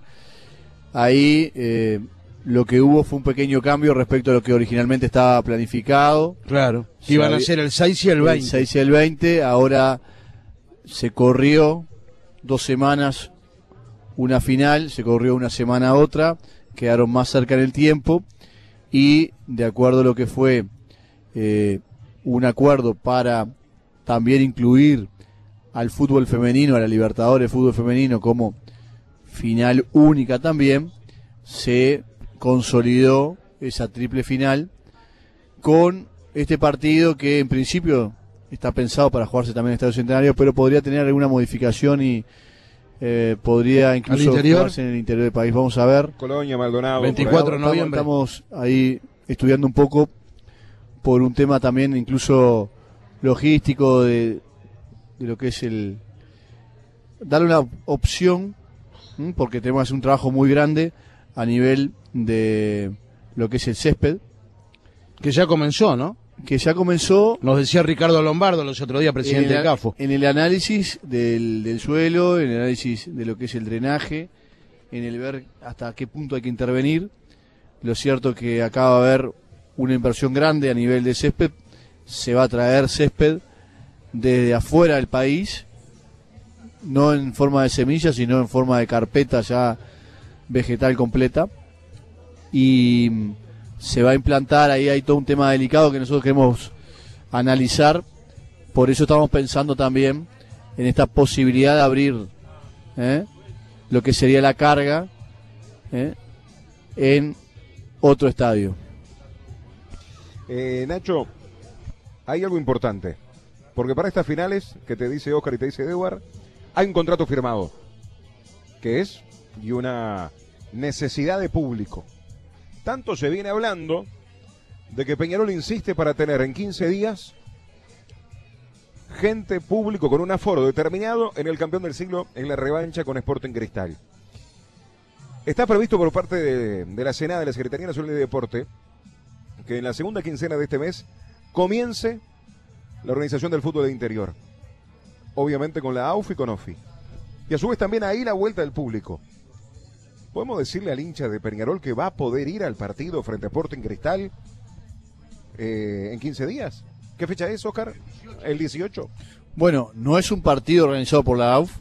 Ahí eh, lo que hubo fue un pequeño cambio respecto a lo que originalmente estaba planificado. Claro. Se Iban a ser el 6 y el 20. El 6 y el 20, ahora se corrió dos semanas una final, se corrió una semana otra, quedaron más cerca en el tiempo y de acuerdo a lo que fue eh, un acuerdo para también incluir al fútbol femenino, a la Libertadores fútbol femenino como final única también, se consolidó esa triple final con este partido que en principio está pensado para jugarse también en Estadio Centenario, pero podría tener alguna modificación y eh, podría incluso jugarse en el interior del país. Vamos a ver. Colonia, Maldonado. 24 por de ahí. Estamos- noviembre. Estamos ahí estudiando un poco por un tema también incluso logístico de, de lo que es el darle una opción ¿m? porque tenemos que hacer un trabajo muy grande a nivel de lo que es el césped Que ya comenzó, ¿no? Que ya comenzó Nos decía Ricardo Lombardo los otros días, presidente del CAFO. en el análisis del, del suelo, en el análisis de lo que es el drenaje, en el ver hasta qué punto hay que intervenir. Lo cierto que acaba de haber una inversión grande a nivel de césped. Se va a traer césped desde afuera del país, no en forma de semilla, sino en forma de carpeta ya vegetal completa. Y se va a implantar, ahí hay todo un tema delicado que nosotros queremos analizar. Por eso estamos pensando también en esta posibilidad de abrir ¿eh? lo que sería la carga ¿eh? en otro estadio. Eh, Nacho, hay algo importante. Porque para estas finales, que te dice Oscar y te dice Edward, hay un contrato firmado. Que es y una necesidad de público. Tanto se viene hablando de que Peñarol insiste para tener en 15 días gente público con un aforo determinado en el campeón del siglo en la revancha con Sporting Cristal. Está previsto por parte de, la Senada de la Secretaría Nacional de Deporte que en la segunda quincena de este mes comience la organización del fútbol de interior. Obviamente con la AUF y con OFI. Y a su vez también ahí la vuelta del público. ¿Podemos decirle al hincha de Peñarol que va a poder ir al partido frente a Sporting Cristal eh, en 15 días? ¿Qué fecha es, Oscar? El 18. Bueno, no es un partido organizado por la AUF.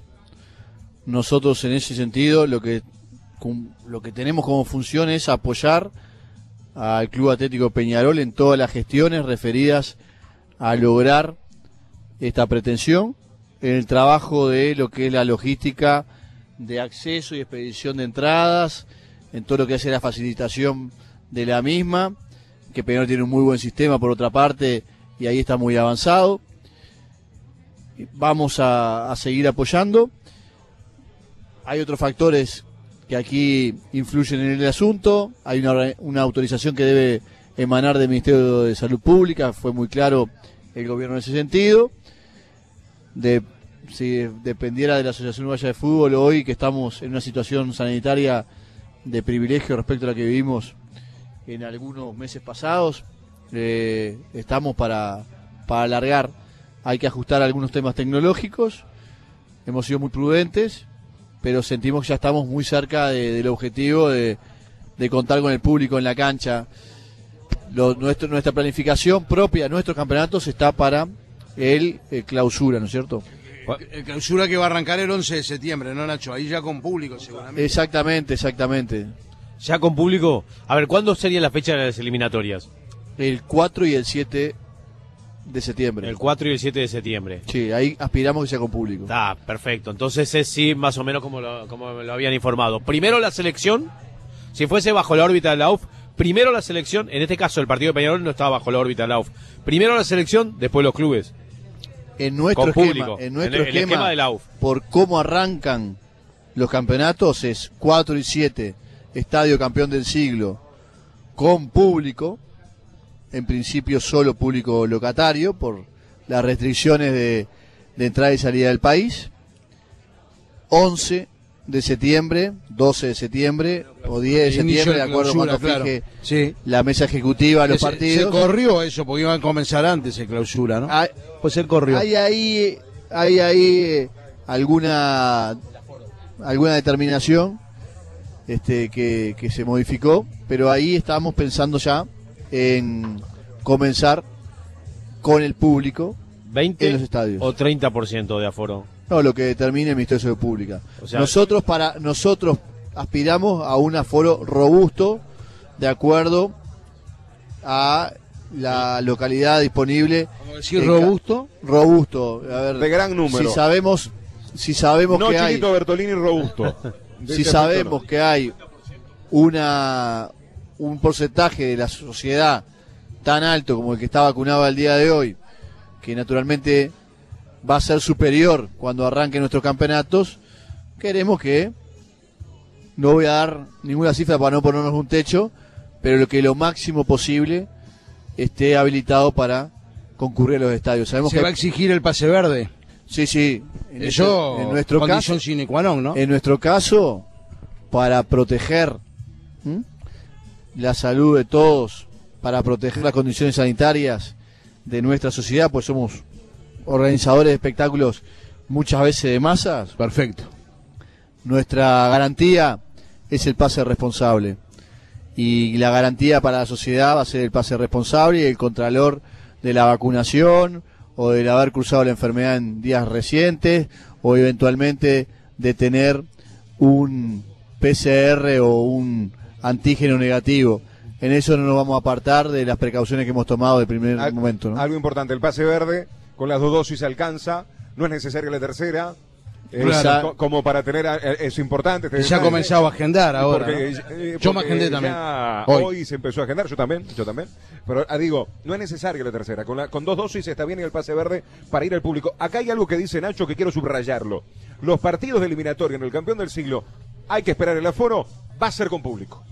Nosotros en ese sentido lo que lo que tenemos como función es apoyar al Club Atlético Peñarol en todas las gestiones referidas a lograr esta pretensión, en el trabajo de lo que es la logística de acceso y expedición de entradas, en todo lo que hace la facilitación de la misma, que Peñarol tiene un muy buen sistema por otra parte y ahí está muy avanzado. Vamos a, seguir apoyando. Hay otros factores que aquí influyen en el asunto. Hay una, una autorización que debe emanar del Ministerio de Salud Pública, fue muy claro el gobierno en ese sentido. De, si dependiera de la Asociación Uruguaya de Fútbol hoy, que estamos en una situación sanitaria de privilegio respecto a la que vivimos en algunos meses pasados, eh, estamos para, para alargar. Hay que ajustar algunos temas tecnológicos. Hemos sido muy prudentes, pero sentimos que ya estamos muy cerca de- del objetivo de, de contar con el público en la cancha. Nuestra planificación propia, nuestros campeonatos está para el eh, clausura, ¿no es cierto? El clausura que va a arrancar el 11 de septiembre, ¿no, Nacho? Ahí ya con público, seguramente. Exactamente, exactamente. Ya con público. A ver, ¿cuándo sería la fecha de las eliminatorias? El 4 y el 7 de septiembre. El 4 y el 7 de septiembre. Sí, ahí aspiramos que sea con público. Está, perfecto. Entonces es sí, más o menos como lo, como me lo habían informado. Primero la selección, si fuese bajo la órbita de la UF, primero la selección, en este caso el partido de Peñarol no estaba bajo la órbita de la UF. Primero la selección, después los clubes. En nuestro Con esquema, público, en nuestro en el- el esquema, esquema de la UF. por cómo arrancan los campeonatos es 4 y 7, estadio campeón del siglo, con público, en principio solo público locatario por las restricciones de, de entrada y salida del país. 11 de septiembre, 12 de septiembre o 10 de septiembre, de acuerdo cuando claro. fije Sí. la mesa ejecutiva los Se- partidos. Se corrió eso porque iban a comenzar antes el clausura, ¿no? Hay, Pues se corrió. hay ahí, hay ahí eh, alguna alguna determinación este, que, que se modificó, pero ahí estábamos pensando ya en comenzar con el público 20 en los estadios. o 30% de aforo. No, lo que determine el Ministerio de Salud Pública. O sea- nosotros para nosotros aspiramos a un aforo robusto de acuerdo a la localidad disponible. Vamos a decir robusto. Robusto, a ver, De gran número. Si sabemos, si sabemos No que hay, Bertolini robusto. De si sabemos que hay una un porcentaje de la sociedad tan alto como el que está vacunado al día de hoy, que naturalmente va a ser superior cuando arranquen nuestros campeonatos, queremos que no voy a dar ninguna cifra para no ponernos un techo, pero lo que lo máximo posible esté habilitado para concurrir a los estadios. Sabemos Se que va a exigir el pase verde. sí, sí, en, Eso, este- en nuestro caso sine qua non, ¿no? en nuestro caso, para proteger ¿m? la salud de todos, para proteger las condiciones sanitarias de nuestra sociedad, pues somos organizadores de espectáculos muchas veces de masas, Perfecto. nuestra garantía es el pase responsable. Y la garantía para la sociedad va a ser el pase responsable y el contralor de la vacunación o del haber cruzado la enfermedad en días recientes o eventualmente de tener un PCR o un antígeno negativo. En eso no nos vamos a apartar de las precauciones que hemos tomado de primer Al- momento. ¿no? Algo importante, el pase verde, con las dos dosis alcanza, no es necesaria la tercera. eh, Claro. como para tener, eh, es importante. este Se ha comenzado a agendar ahora. Porque, ¿no? eh, Yo me agendé también. ya Hoy. Hoy. se empezó a agendar, yo también, yo también. Pero ah, digo, no es necesaria la tercera. Con, la- con dos dosis está bien el pase verde para ir al público. Acá hay algo que dice Nacho que quiero subrayarlo. Los partidos de eliminatoria en el campeón del siglo, hay que esperar el aforo, va a ser con público.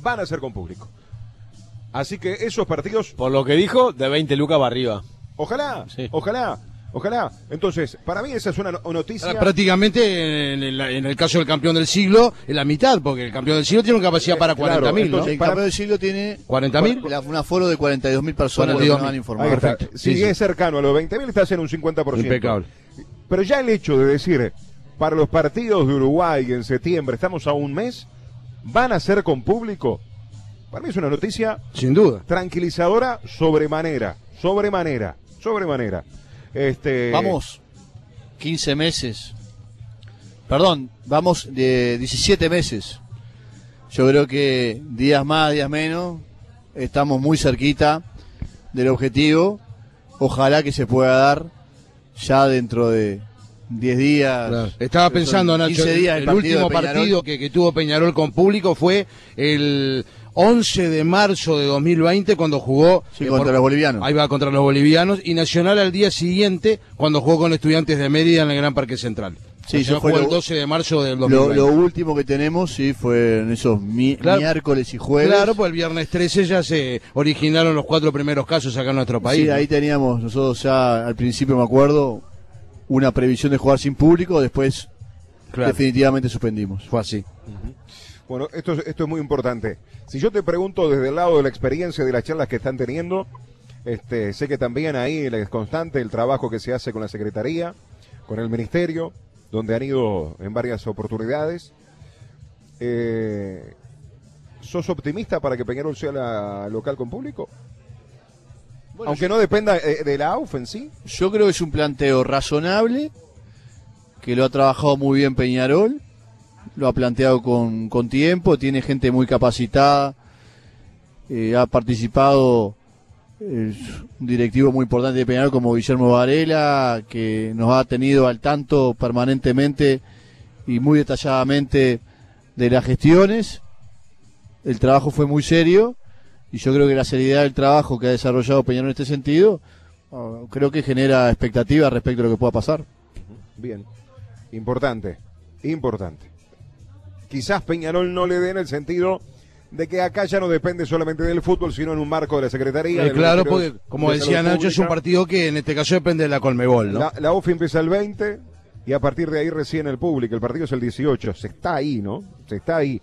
Van a ser con público. Así que esos partidos, Por lo que dijo, de 20 lucas para arriba. Ojalá, Sí. ojalá, ojalá. Entonces, para mí esa es una no- noticia. Ahora, prácticamente en el, en el caso del campeón del siglo, en la mitad, porque el campeón del siglo tiene una capacidad para Claro, 40.000, ¿no? entonces- el para- campeón del siglo tiene 40.000. la- un aforo de 42.000 personas, lo que nos 42.000. han informado. Ahí está. Perfecto. Si Sí, sí. es cercano a los 20.000, estás en un 50%. Impecable. Pero ya el hecho de decir, para los partidos de Uruguay en septiembre, estamos a un mes, van a ser con público, para mí es una noticia Sin duda. tranquilizadora sobremanera, sobremanera, sobremanera. Este, Vamos 15 meses. Perdón, vamos de 17 meses. Yo creo que días más, días menos, estamos muy cerquita del objetivo. Ojalá que se pueda dar ya dentro de 10 días. Estaba pensando, Nacho, 15 días el, el, partido último partido que, que tuvo Peñarol con público fue el 11 de marzo de 2020 cuando jugó Sí, eh, contra por- los bolivianos. Ahí va contra los bolivianos y Nacional al día siguiente cuando jugó con estudiantes de Mérida en el Gran Parque Central. Sí, eso fue jugó lo- el 12 de marzo del Lo, 2020. lo último que tenemos, sí, fue en esos mi- Claro. miércoles y jueves. Claro, pues el viernes 13 ya se originaron los cuatro primeros casos acá en nuestro país. Sí, ¿no? ahí teníamos nosotros ya al principio, me acuerdo, una previsión de jugar sin público, después Claro. definitivamente suspendimos. Fue así. Bueno, esto, es- esto es muy importante. Si yo te pregunto desde el lado de la experiencia de las charlas que están teniendo, este, sé que también ahí es constante el trabajo que se hace con la Secretaría, con el Ministerio, donde han ido en varias oportunidades. Eh, ¿Sos optimista para que Peñarol sea la local con público? Aunque no dependa eh, de la AUF en sí. Yo creo que es un planteo razonable, que lo ha trabajado muy bien Peñarol, lo ha planteado con, con tiempo, tiene gente muy capacitada, eh, ha participado un directivo muy importante de Peñarol como Guillermo Varela, que nos ha tenido al tanto permanentemente y muy detalladamente de las gestiones. El trabajo fue muy serio y yo creo que la seriedad del trabajo que ha desarrollado Peñarol en este sentido Ah, creo que genera expectativa respecto a lo que pueda pasar. Bien. Importante. Importante. Quizás Peñarol no le dé en el sentido de que acá ya no depende solamente del fútbol, sino en un marco de la Secretaría. Eh, claro, porque como de decía Nacho, es un partido que en este caso depende de la Colmebol, ¿no? La, la UFI empieza el 20 y a partir de ahí recién el público. El partido es el 18. Se está ahí, ¿no? Se está ahí.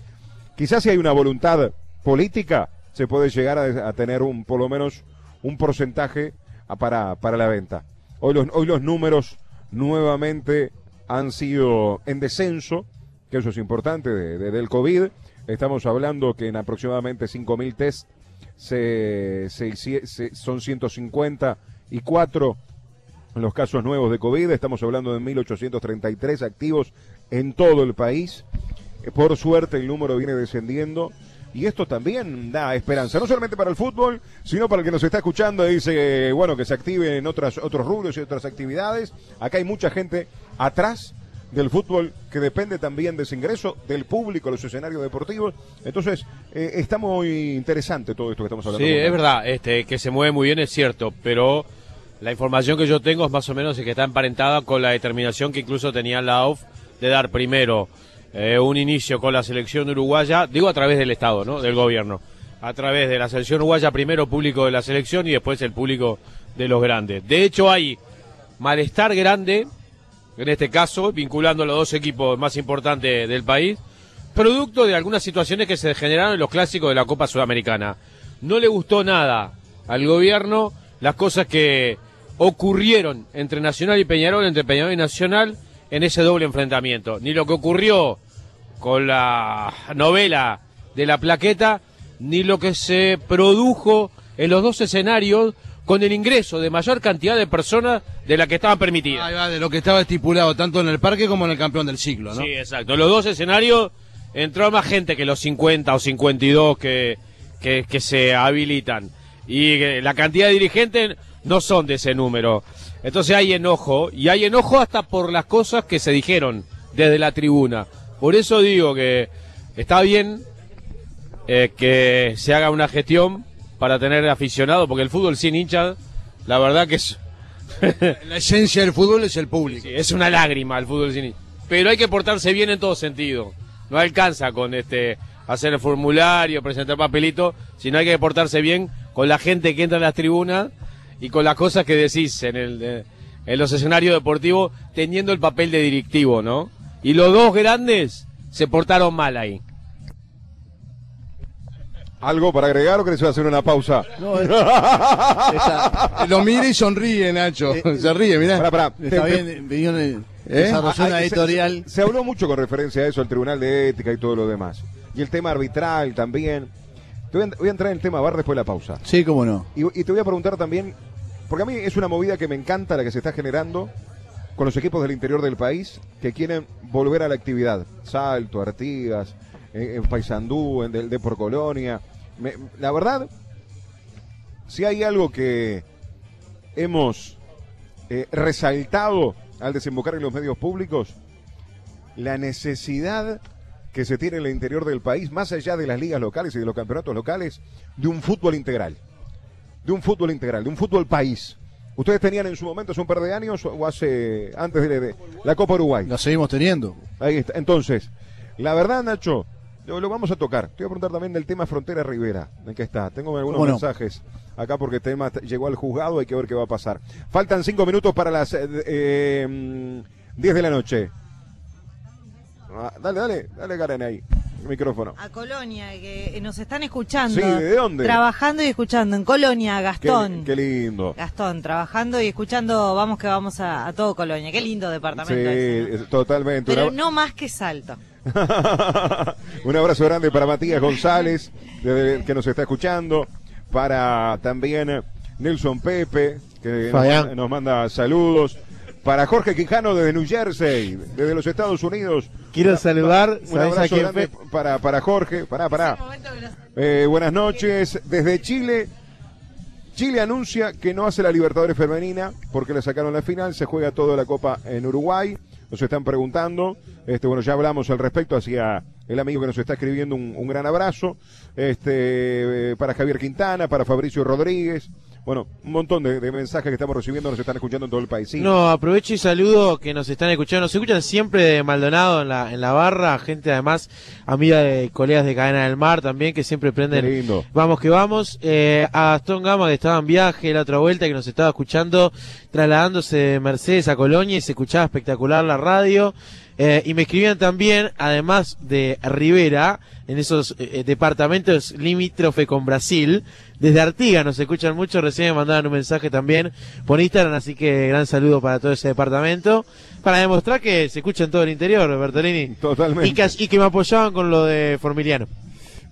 Quizás si hay una voluntad política, se puede llegar a, a tener un, por lo menos, un porcentaje a- para, para la venta. Hoy los, hoy los números nuevamente han sido en descenso, eso es importante, de- de- del COVID. Estamos hablando que en aproximadamente 5.000 test se, se se- son 154 los casos nuevos de COVID. Estamos hablando de 1.833 activos en todo el país. Por suerte el número viene descendiendo. Y esto también da esperanza, no solamente para el fútbol, sino para el que nos está escuchando y dice, bueno, que se active en otras, otros rubros y otras actividades. Acá hay mucha gente atrás del fútbol que depende también de ese ingreso, del público, los escenarios deportivos. Entonces, eh, está muy interesante todo esto que estamos hablando. Sí, es verdad, este, que se mueve muy bien es cierto, pero la información que yo tengo es más o menos que está emparentada con la determinación que incluso tenía la AUF de dar primero eh, un inicio con la selección uruguaya, digo a través del Estado, ¿no? Del gobierno. A través de la selección uruguaya, primero público de la selección y después el público de los grandes. De hecho, hay malestar grande, en este caso, vinculando a los dos equipos más importantes del país, producto de algunas situaciones que se generaron en los clásicos de la Copa Sudamericana. No le gustó nada al gobierno las cosas que ocurrieron entre Nacional y Peñarol, entre Peñarol y Nacional, en ese doble enfrentamiento. Ni lo que ocurrió con la novela de la plaqueta, ni lo que se produjo en los dos escenarios con el ingreso de mayor cantidad de personas de la que estaban permitidas. Ahí va, de lo que estaba estipulado tanto en el parque como en el campeón del ciclo, ¿no? Sí, exacto. En los dos escenarios entró más gente que los 50 o 52 que, que, que se habilitan. Y eh, la cantidad de dirigentes no son de ese número. Entonces hay enojo, y hay enojo hasta por las cosas que se dijeron desde la tribuna. Por eso digo que está bien eh, que se haga una gestión para tener aficionados, porque el fútbol sin hinchas, la verdad que es, La esencia del fútbol es el público. Sí, es una lágrima el fútbol sin Pero hay que portarse bien en todo sentido. No alcanza con este hacer el formulario, presentar papelito, sino hay que portarse bien con la gente que entra en las tribunas y con las cosas que decís en el en los escenarios deportivos teniendo el papel de directivo, ¿no? Y los dos grandes se portaron mal ahí. ¿Algo para agregar o querés hacer una pausa? No, es- está, Lo mira y sonríe, Nacho. Se ríe, mirá. Pará, pará. está Te- bien, eh, ¿Eh? Ah, una ah, se- editorial. Se, se habló mucho con referencia a eso, al Tribunal de Ética y todo lo demás. Y el tema arbitral también. Te voy a, voy a entrar en el tema VAR después de la pausa. Sí, cómo no. Y, y te voy a preguntar también, porque a mí es una movida que me encanta la que se está generando con los equipos del interior del país que quieren volver a la actividad. Salto, Artigas, en, en Paysandú, en del de por Colonia. Me- la verdad, si hay algo que hemos eh, resaltado al desembocar en los medios públicos, la necesidad que se tiene en el interior del país, más allá de las ligas locales y de los campeonatos locales, de un fútbol integral. De un fútbol integral, de un fútbol país. ¿Ustedes tenían en su momento hace un par de años o hace antes de, de la Copa Uruguay? La seguimos teniendo. Ahí está. Entonces, la verdad, Nacho, lo, lo vamos a tocar. Te voy a preguntar también del tema Frontera Rivera. ¿En qué está? Tengo algunos mensajes acá porque el tema llegó al juzgado. Hay que ver qué va a pasar. Faltan cinco minutos para las eh, eh, mm, 10 de la noche. Ah, dale, dale, dale, Karen, ahí. El micrófono. A Colonia, que nos están escuchando. Sí, ¿de dónde? Trabajando y escuchando. En Colonia, Gastón. qué lindo. Gastón, trabajando y escuchando, vamos que vamos a, a todo Colonia. Qué lindo Sí, departamento ese, ¿no? es- totalmente. Pero Una- no más que Salto. Un abrazo grande para Matías González, desde- que nos está escuchando. Para también Nelson Pepe, que nos, manda saludos. Para Jorge Quijano desde New Jersey, desde los Estados Unidos. Quiero saludar, Un ¿sabes a abrazo grande para, para Jorge. Pará, pará. Eh, buenas noches. Desde Chile. Chile anuncia que no hace la Libertadores femenina porque le sacaron la final. Se juega toda la Copa en Uruguay. Nos están preguntando. Este, bueno, ya hablamos al respecto. Hacía el amigo que nos está escribiendo, un, un gran abrazo. Este, eh, para Javier Quintana, para Fabricio Rodríguez. Bueno, un montón de, de mensajes que estamos recibiendo, nos están escuchando en todo el país. Sí. No, aprovecho y saludo que nos están escuchando. Nos escuchan siempre de Maldonado en la, en la barra, gente además, amiga de colegas de Cadena del Mar también, que siempre Qué prenden. lindo. Vamos que vamos. Eh, a Gastón Gama, que estaba en viaje la otra vuelta, que nos estaba escuchando, trasladándose de Mercedes a Colonia y se escuchaba espectacular la radio. Eh, y me escribían también, además de Rivera, en esos eh, departamentos limítrofe con Brasil, desde Artigas nos escuchan mucho, recién me mandaban un mensaje también por Instagram, así que gran saludo para todo ese departamento, para demostrar que se escucha en todo el interior, Bertolini. Totalmente. Y que, y que me apoyaban con lo de Formiliano.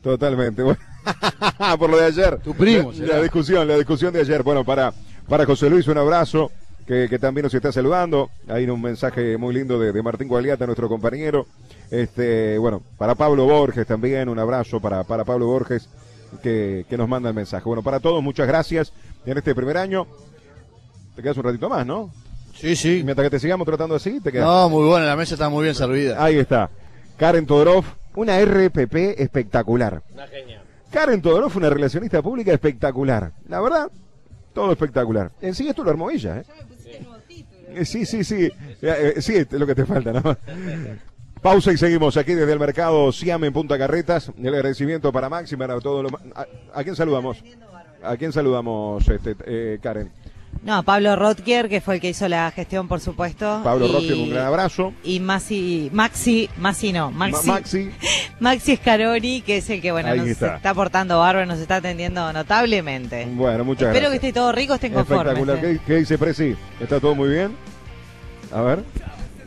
Totalmente. Bueno, Por lo de ayer. Tu primo, La, la discusión, la discusión de ayer. Bueno, para, para José Luis, un abrazo. Que, que también nos está saludando. Hay un mensaje muy lindo de, de Martín Gualiata, nuestro compañero. Este, bueno, para Pablo Borges también, un abrazo para, para Pablo Borges, que, que nos manda el mensaje. Bueno, para todos, muchas gracias en este primer año. Te quedas un ratito más, ¿no? Sí, sí. Mientras que te sigamos tratando así, te quedas. No, muy buena, la mesa está muy bien servida. Ahí está. Karen Todorov, una RPP espectacular. Karen Todorov, una relacionista pública espectacular. La verdad, todo espectacular. En sí, esto lo armó ella, ¿eh? Eh, Sí, sí, sí. Eh, sí, es lo que te falta, ¿no? Pausa y seguimos aquí desde el mercado Siam en Punta Carretas. El agradecimiento para Maxi, para todo lo ma- ¿A, a quién saludamos? ¿A quién saludamos, este, eh, Karen? No, a Pablo Rotkier, que fue el que hizo la gestión, por supuesto. Pablo y, Roque, un gran abrazo. Y Maxi, Maxi, Maxi no, Maxi, Ma- Maxi, Maxi Scaroni, que es el que, bueno, Ahí nos está. está. aportando bárbaro, nos está atendiendo notablemente. bueno, muchas Espero que gracias. esté todo rico, estén conformes. Espectacular. ¿Qué, qué dice Presi? ¿Está todo muy bien? A ver.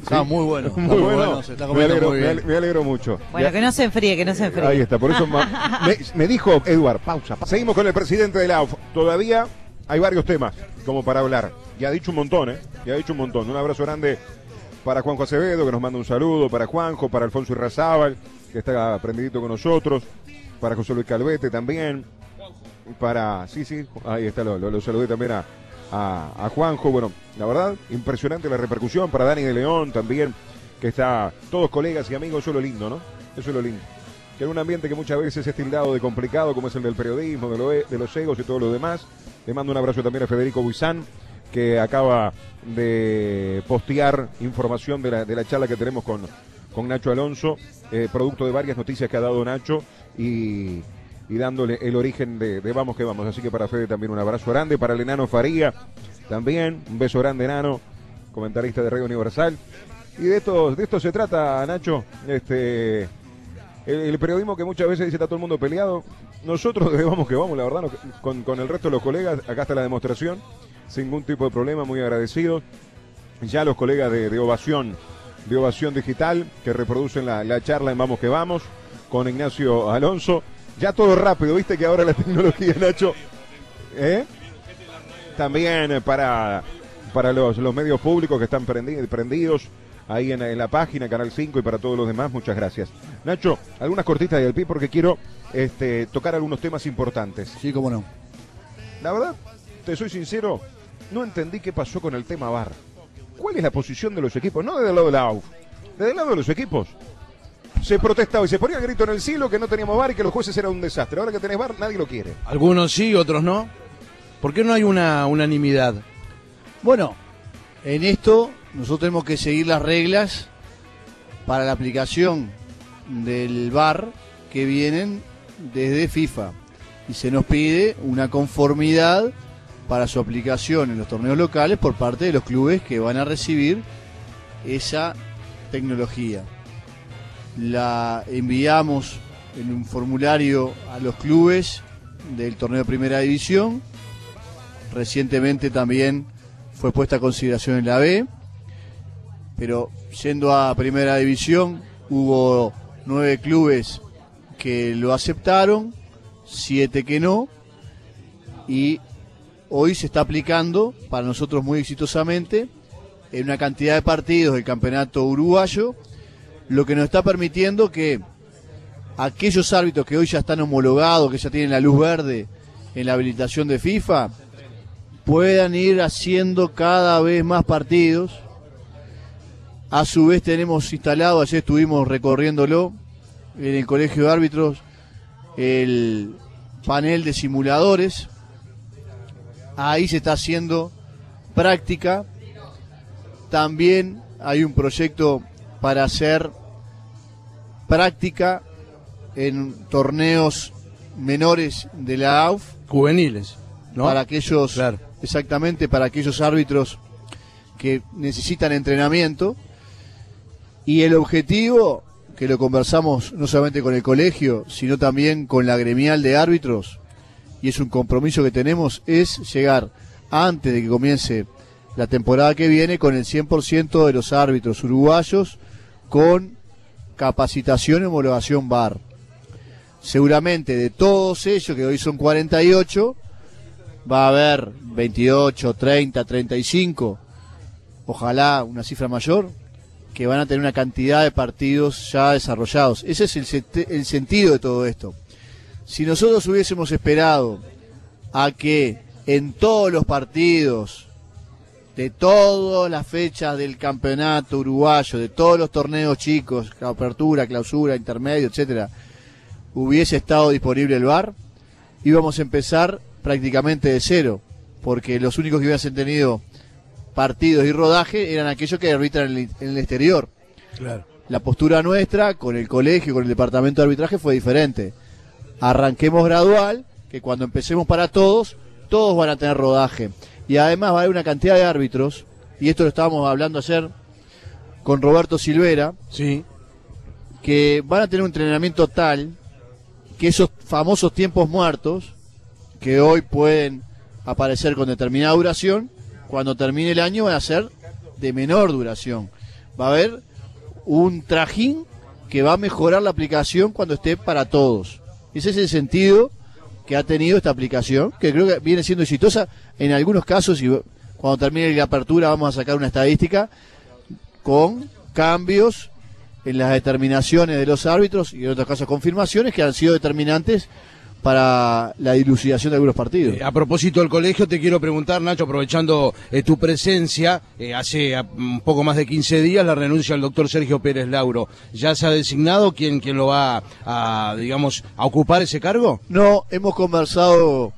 Está muy bueno. Está Muy bueno. bueno, se está me, alegro, muy me bien. ale- me alegro mucho. Bueno, Ya- que no se enfríe, que no se enfríe. Ahí está, por eso me, me dijo Eduard, pausa. pa- Seguimos con el presidente de la AUF. Todavía hay varios temas como para hablar. Ya ha dicho un montón, ¿eh? Ya ha dicho un montón. Un abrazo grande para Juanjo Acevedo, que nos manda un saludo, para Juanjo, para Alfonso Irrazábal, que está prendidito con nosotros, para José Luis Calvete también, para, sí, sí, ahí está, lo, lo- lo saludé también a, a Juanjo. Bueno, la verdad, impresionante la repercusión para Dani de León también, que está, todos colegas y amigos, eso es lo lindo, ¿no? Eso es lo lindo. Que en un ambiente que muchas veces es tildado de complicado, como es el del periodismo, de, lo e- de los egos y todo lo demás. Le mando un abrazo también a Federico Buizán, que acaba de postear información de la, de la charla que tenemos con, con Nacho Alonso, eh, producto de varias noticias que ha dado Nacho y, y dándole el origen de, Vamos que Vamos. Así que para Fede también un abrazo grande, para el enano Faría también, un beso grande enano, comentarista de Radio Universal. Y de esto, de esto se trata, Nacho. Este, el, periodismo que muchas veces dice está todo el mundo peleado. Nosotros Vamos que Vamos, la verdad, con, con el resto de los colegas, acá está la demostración, sin ningún tipo de problema, muy agradecidos. Ya los colegas de, Ovación, de Ovación Digital, que reproducen la, la charla en Vamos que Vamos, con Ignacio Alonso. Ya todo rápido, viste que ahora la tecnología, Nacho. ¿Eh? También eh, para, para los, los medios públicos que están prendi- prendidos ahí en, en la página, Canal 5 y para todos los demás, muchas gracias. Nacho, algunas cortitas del pie porque quiero este, tocar algunos temas importantes. Sí, cómo no. La verdad, te soy sincero, no entendí qué pasó con el tema VAR. ¿Cuál es la posición de los equipos? No desde el lado de la AUF, desde el lado de los equipos. Se protestaba y se ponía el grito en el cielo que no teníamos VAR y que los jueces eran un desastre. Ahora que tenés VAR, nadie lo quiere. Algunos sí, otros no. ¿Por qué no hay una unanimidad? Bueno, en esto nosotros tenemos que seguir las reglas para la aplicación del VAR que vienen desde FIFA. Y se nos pide una conformidad para su aplicación en los torneos locales por parte de los clubes que van a recibir esa tecnología. La enviamos en un formulario a los clubes del torneo de primera división. Recientemente también fue puesta a consideración en la B, pero yendo a primera división hubo nueve clubes que lo aceptaron, siete que no, y hoy se está aplicando para nosotros muy exitosamente en una cantidad de partidos del campeonato uruguayo, lo que nos está permitiendo que aquellos árbitros que hoy ya están homologados, que ya tienen la luz verde en la habilitación de FIFA, puedan ir haciendo cada vez más partidos. A su vez tenemos instalado, ayer estuvimos recorriéndolo, en el colegio de árbitros el panel de simuladores. Ahí se está haciendo práctica. También hay un proyecto para hacer práctica en torneos menores de la AUF. Juveniles, ¿no? Para aquellos, Claro. exactamente, para aquellos árbitros que necesitan entrenamiento. Y el objetivo, que lo conversamos no solamente con el colegio, sino también con la gremial de árbitros, y es un compromiso que tenemos, es llegar antes de que comience la temporada que viene con el 100% de los árbitros uruguayos con capacitación y homologación VAR. Seguramente de todos ellos, que hoy son 48, va a haber 28, 30, 35, ojalá una cifra mayor, que van a tener una cantidad de partidos ya desarrollados. Ese es el, el sentido de todo esto. Si nosotros hubiésemos esperado a que en todos los partidos, de todas las fechas del campeonato uruguayo, de todos los torneos chicos, apertura, clausura, intermedio, etcétera, hubiese estado disponible el VAR, íbamos a empezar prácticamente de cero, porque los únicos que hubiesen tenido partidos y rodaje eran aquellos que arbitran en el, en el exterior. Claro. La postura nuestra con el colegio, con el departamento de arbitraje fue diferente. Arranquemos gradual, que cuando empecemos para todos, todos van a tener rodaje. Y además va a haber una cantidad de árbitros, y esto lo estábamos hablando ayer con Roberto Silvera, Sí. que van a tener un entrenamiento tal que esos famosos tiempos muertos, que hoy pueden aparecer con determinada duración, cuando termine el año van a ser de menor duración. Va a haber un trajín que va a mejorar la aplicación cuando esté para todos. Ese es el sentido que ha tenido esta aplicación, que creo que viene siendo exitosa en algunos casos y cuando termine la apertura vamos a sacar una estadística con cambios en las determinaciones de los árbitros y en otros casos confirmaciones que han sido determinantes para la dilucidación de algunos partidos. Eh, a propósito del colegio, te quiero preguntar, Nacho, aprovechando eh, tu presencia, eh, hace ah, un poco más de 15 días la renuncia del doctor Sergio Pérez Lauro. ¿Ya se ha designado quién, quién lo va a, digamos, a ocupar ese cargo? No, hemos conversado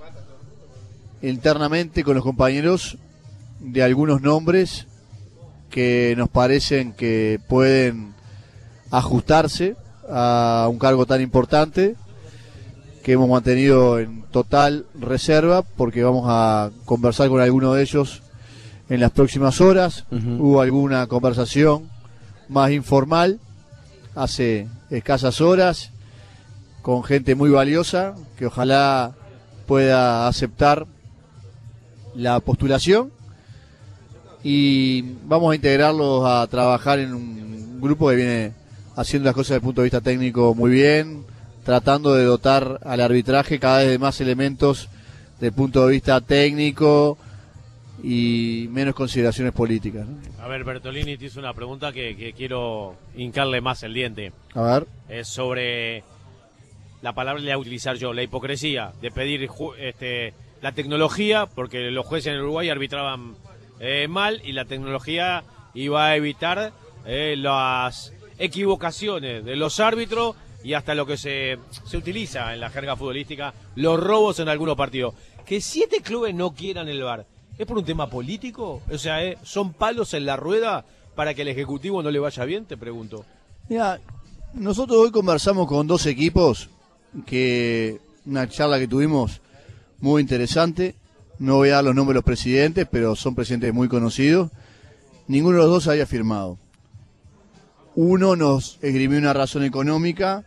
internamente con los compañeros de algunos nombres que nos parecen que pueden ajustarse a un cargo tan importante que hemos mantenido en total reserva porque vamos a conversar con alguno de ellos en las próximas horas. Hubo alguna conversación más informal hace escasas horas con gente muy valiosa que ojalá pueda aceptar la postulación y vamos a integrarlos a trabajar en un grupo que viene haciendo las cosas desde el punto de vista técnico muy bien, tratando de dotar al arbitraje cada vez de más elementos el punto de vista técnico y menos consideraciones políticas. ¿no? A ver, Bertolini te hizo una pregunta que, que quiero hincarle más el diente. A ver. Es sobre la palabra que voy a utilizar yo, la hipocresía de pedir este, la tecnología, porque los jueces en Uruguay arbitraban eh, mal y la tecnología iba a evitar eh, las equivocaciones de los árbitros y hasta lo que se, se utiliza en la jerga futbolística, los robos en algunos partidos. Que siete clubes no quieran el VAR, ¿es por un tema político? O sea, eh, ¿son palos en la rueda para que el Ejecutivo no le vaya bien? Te pregunto. Mira, nosotros hoy conversamos con dos equipos que una charla que tuvimos muy interesante. No voy a dar los nombres de los presidentes, pero son presidentes muy conocidos. Ninguno de los dos había firmado. Uno nos esgrimió una razón económica,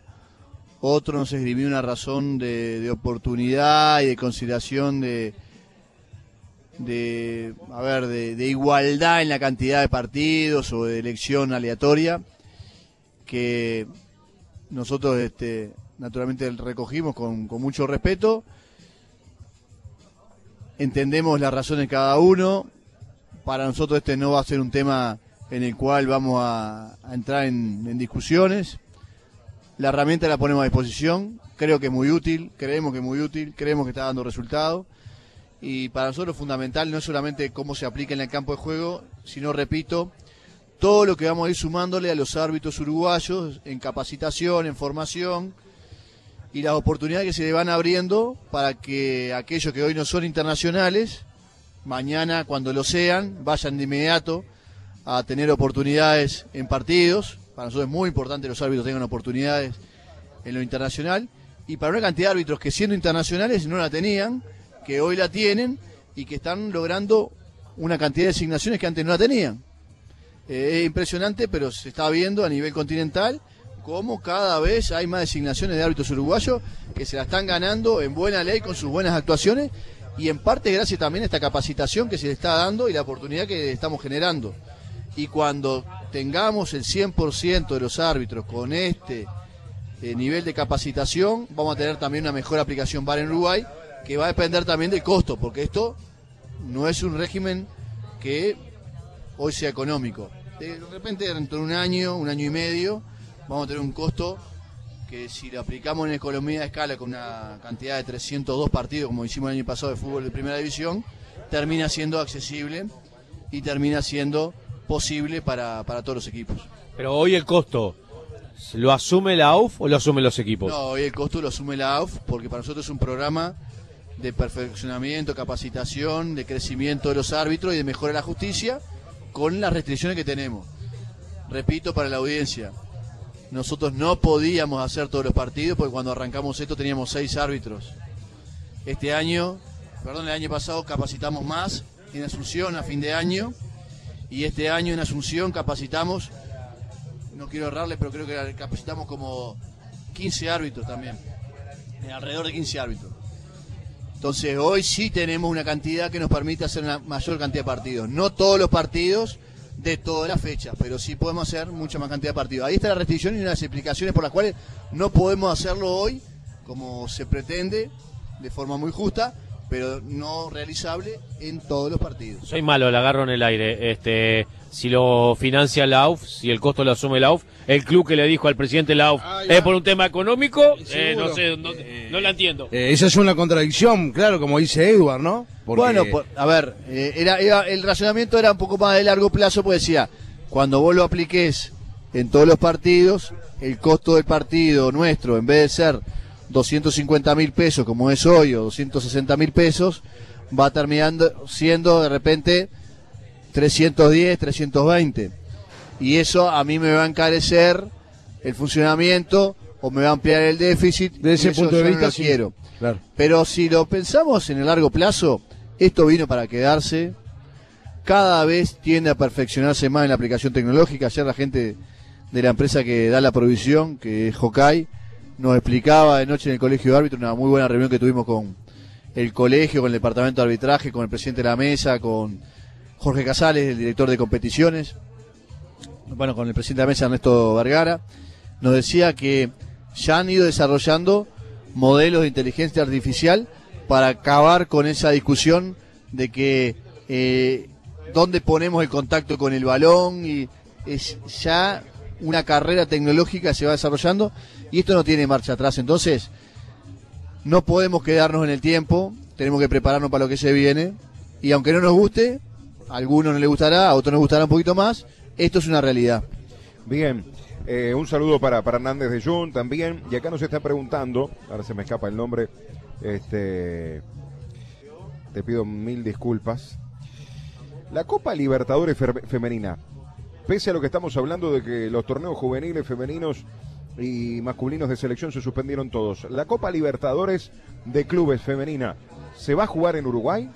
otro nos esgrimió una razón de, oportunidad y de consideración de, de a ver, de, de igualdad en la cantidad de partidos o de elección aleatoria que nosotros este, naturalmente recogimos con, con mucho respeto. Entendemos las razones de cada uno. Para nosotros este no va a ser un tema en el cual vamos a, entrar en, discusiones. La herramienta la ponemos a disposición. Creo que es muy útil, creemos que es muy útil, creemos que está dando resultado. Y para nosotros fundamental no es solamente cómo se aplica en el campo de juego, sino, repito, todo lo que vamos a ir sumándole a los árbitros uruguayos en capacitación, en formación y las oportunidades que se le van abriendo para que aquellos que hoy no son internacionales, mañana cuando lo sean, vayan de inmediato a tener oportunidades en partidos. Para nosotros es muy importante que los árbitros tengan oportunidades en lo internacional. Y para una cantidad de árbitros que siendo internacionales no la tenían, que hoy la tienen y que están logrando una cantidad de asignaciones que antes no la tenían. Eh, es impresionante, pero se está viendo a nivel continental cómo cada vez hay más designaciones de árbitros uruguayos que se la están ganando en buena ley con sus buenas actuaciones y en parte gracias también a esta capacitación que se le está dando y la oportunidad que estamos generando. Y cuando tengamos el 100% de los árbitros con este eh, nivel de capacitación, vamos a tener también una mejor aplicación VAR en Uruguay, que va a depender también del costo, porque esto no es un régimen que hoy sea económico. De repente, dentro de un año, un año y medio, vamos a tener un costo que si lo aplicamos en economía de escala con una cantidad de 302 partidos, como hicimos el año pasado de fútbol de primera división, termina siendo accesible y termina siendo posible para, para todos los equipos. Pero hoy el costo, ¿lo asume la AUF o lo asumen los equipos? No, hoy el costo lo asume la AUF porque para nosotros es un programa de perfeccionamiento, capacitación, de crecimiento de los árbitros y de mejora de la justicia con las restricciones que tenemos. Repito para la audiencia, nosotros no podíamos hacer todos los partidos porque cuando arrancamos esto teníamos seis árbitros. Este año, perdón, el año pasado capacitamos más en Asunción a fin de año y este año en Asunción capacitamos, no quiero errarle, pero creo que capacitamos como 15 árbitros también, alrededor de 15 árbitros. Entonces hoy sí tenemos una cantidad que nos permite hacer una mayor cantidad de partidos. No todos los partidos de todas las fechas, pero sí podemos hacer mucha más cantidad de partidos. Ahí está la restricción y unas explicaciones por las cuales no podemos hacerlo hoy como se pretende, de forma muy justa, pero no realizable en todos los partidos. Soy malo, la agarro en el aire. Este, si lo financia la AUF, si el costo lo asume la AUF, el club que le dijo al presidente la AUF Ah, es por un tema económico, eh, no sé, no, no la entiendo. Eh, esa es una contradicción, claro, como dice Edward, ¿no? Porque- Bueno, por- a ver, eh, era, era- el razonamiento era un poco más de largo plazo, pues decía, cuando vos lo apliques en todos los partidos, el costo del partido nuestro, en vez de ser 250 mil pesos como es hoy, o 260 mil pesos, va terminando siendo de repente 310, 320. Y eso a mí me va a encarecer el funcionamiento o me va a ampliar el déficit. de ese punto de no vista, sí. quiero. Claro. Pero si lo pensamos en el largo plazo, esto vino para quedarse. Cada vez tiende a perfeccionarse más en la aplicación tecnológica. Ayer la gente de la empresa que da la provisión, que es Hokai, nos explicaba de noche en el colegio de árbitros, una muy buena reunión que tuvimos con el colegio, con el departamento de arbitraje, con el presidente de la mesa, con Jorge Casales, el director de competiciones, bueno, con el presidente de la mesa, Ernesto Vergara, nos decía que ya han ido desarrollando modelos de inteligencia artificial para acabar con esa discusión de que eh, dónde ponemos el contacto con el balón y es ya una carrera tecnológica se va desarrollando y esto no tiene marcha atrás. Entonces, no podemos quedarnos en el tiempo, tenemos que prepararnos para lo que se viene y aunque no nos guste, a algunos no les gustará, a otros nos gustará un poquito más, esto es una realidad. Bien, eh, un saludo para, para Hernández de Jun también. Y acá nos está preguntando, ahora se me escapa el nombre, este, te pido mil disculpas. La Copa Libertadores Femenina, pese a lo que estamos hablando de que los torneos juveniles, femeninos y masculinos de selección se suspendieron todos, la Copa Libertadores de Clubes Femenina, ¿se va a jugar en Uruguay?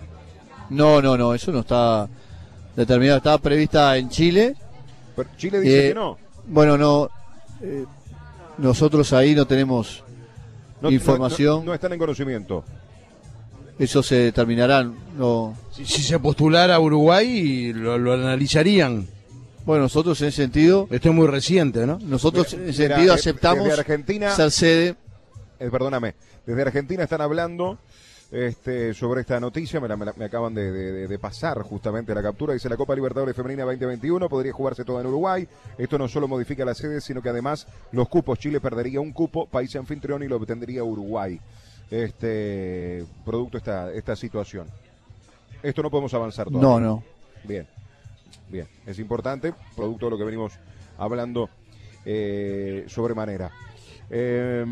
No, no, no, eso no está determinado, está prevista en Chile. Pero Chile dice Eh, que no. Bueno, no, eh, nosotros ahí no tenemos No- información. No, no están en conocimiento. Eso se determinará. No. Si, si se postulara a Uruguay, lo, lo analizarían. Bueno, nosotros en ese sentido, Esto es muy reciente, ¿no? nosotros en ese Mira, sentido eh, aceptamos desde Argentina, ser sede. eh, perdóname, desde Argentina están hablando este, sobre esta noticia, me, la- me la- me acaban de, de- de- de pasar justamente la captura, dice la Copa Libertadores Femenina 2021 podría jugarse toda en Uruguay, esto no solo modifica la sede, sino que además los cupos, Chile perdería un cupo, país anfitrión y lo obtendría Uruguay, este, producto esta, esta situación. Esto no podemos avanzar todavía. No, no. Bien. Bien, es importante, producto de lo que venimos hablando eh, sobremanera. Eh,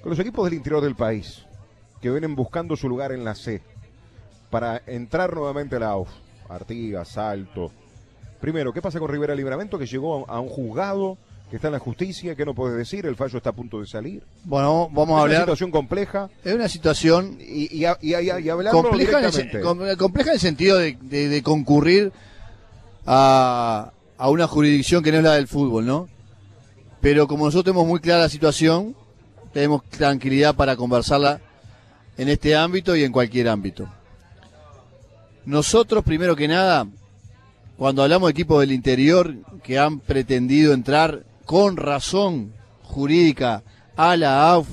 con los equipos del interior del país, que vienen buscando su lugar en la C, para entrar nuevamente a la AUF, Artigas, Salto. Primero, ¿qué pasa con Rivera Libramento, que llegó a un juzgado, que está en la justicia, que no puede decir, el fallo está a punto de salir? Bueno, vamos Es a una hablar. situación compleja Es una situación y, y, y, y- compleja en, el, compleja en el sentido de, de- de concurrir a, a una jurisdicción que no es la del fútbol, ¿no? Pero como nosotros tenemos muy clara la situación, tenemos tranquilidad para conversarla en este ámbito y en cualquier ámbito. Nosotros, primero que nada, cuando hablamos de equipos del interior que han pretendido entrar con razón jurídica a la AUF,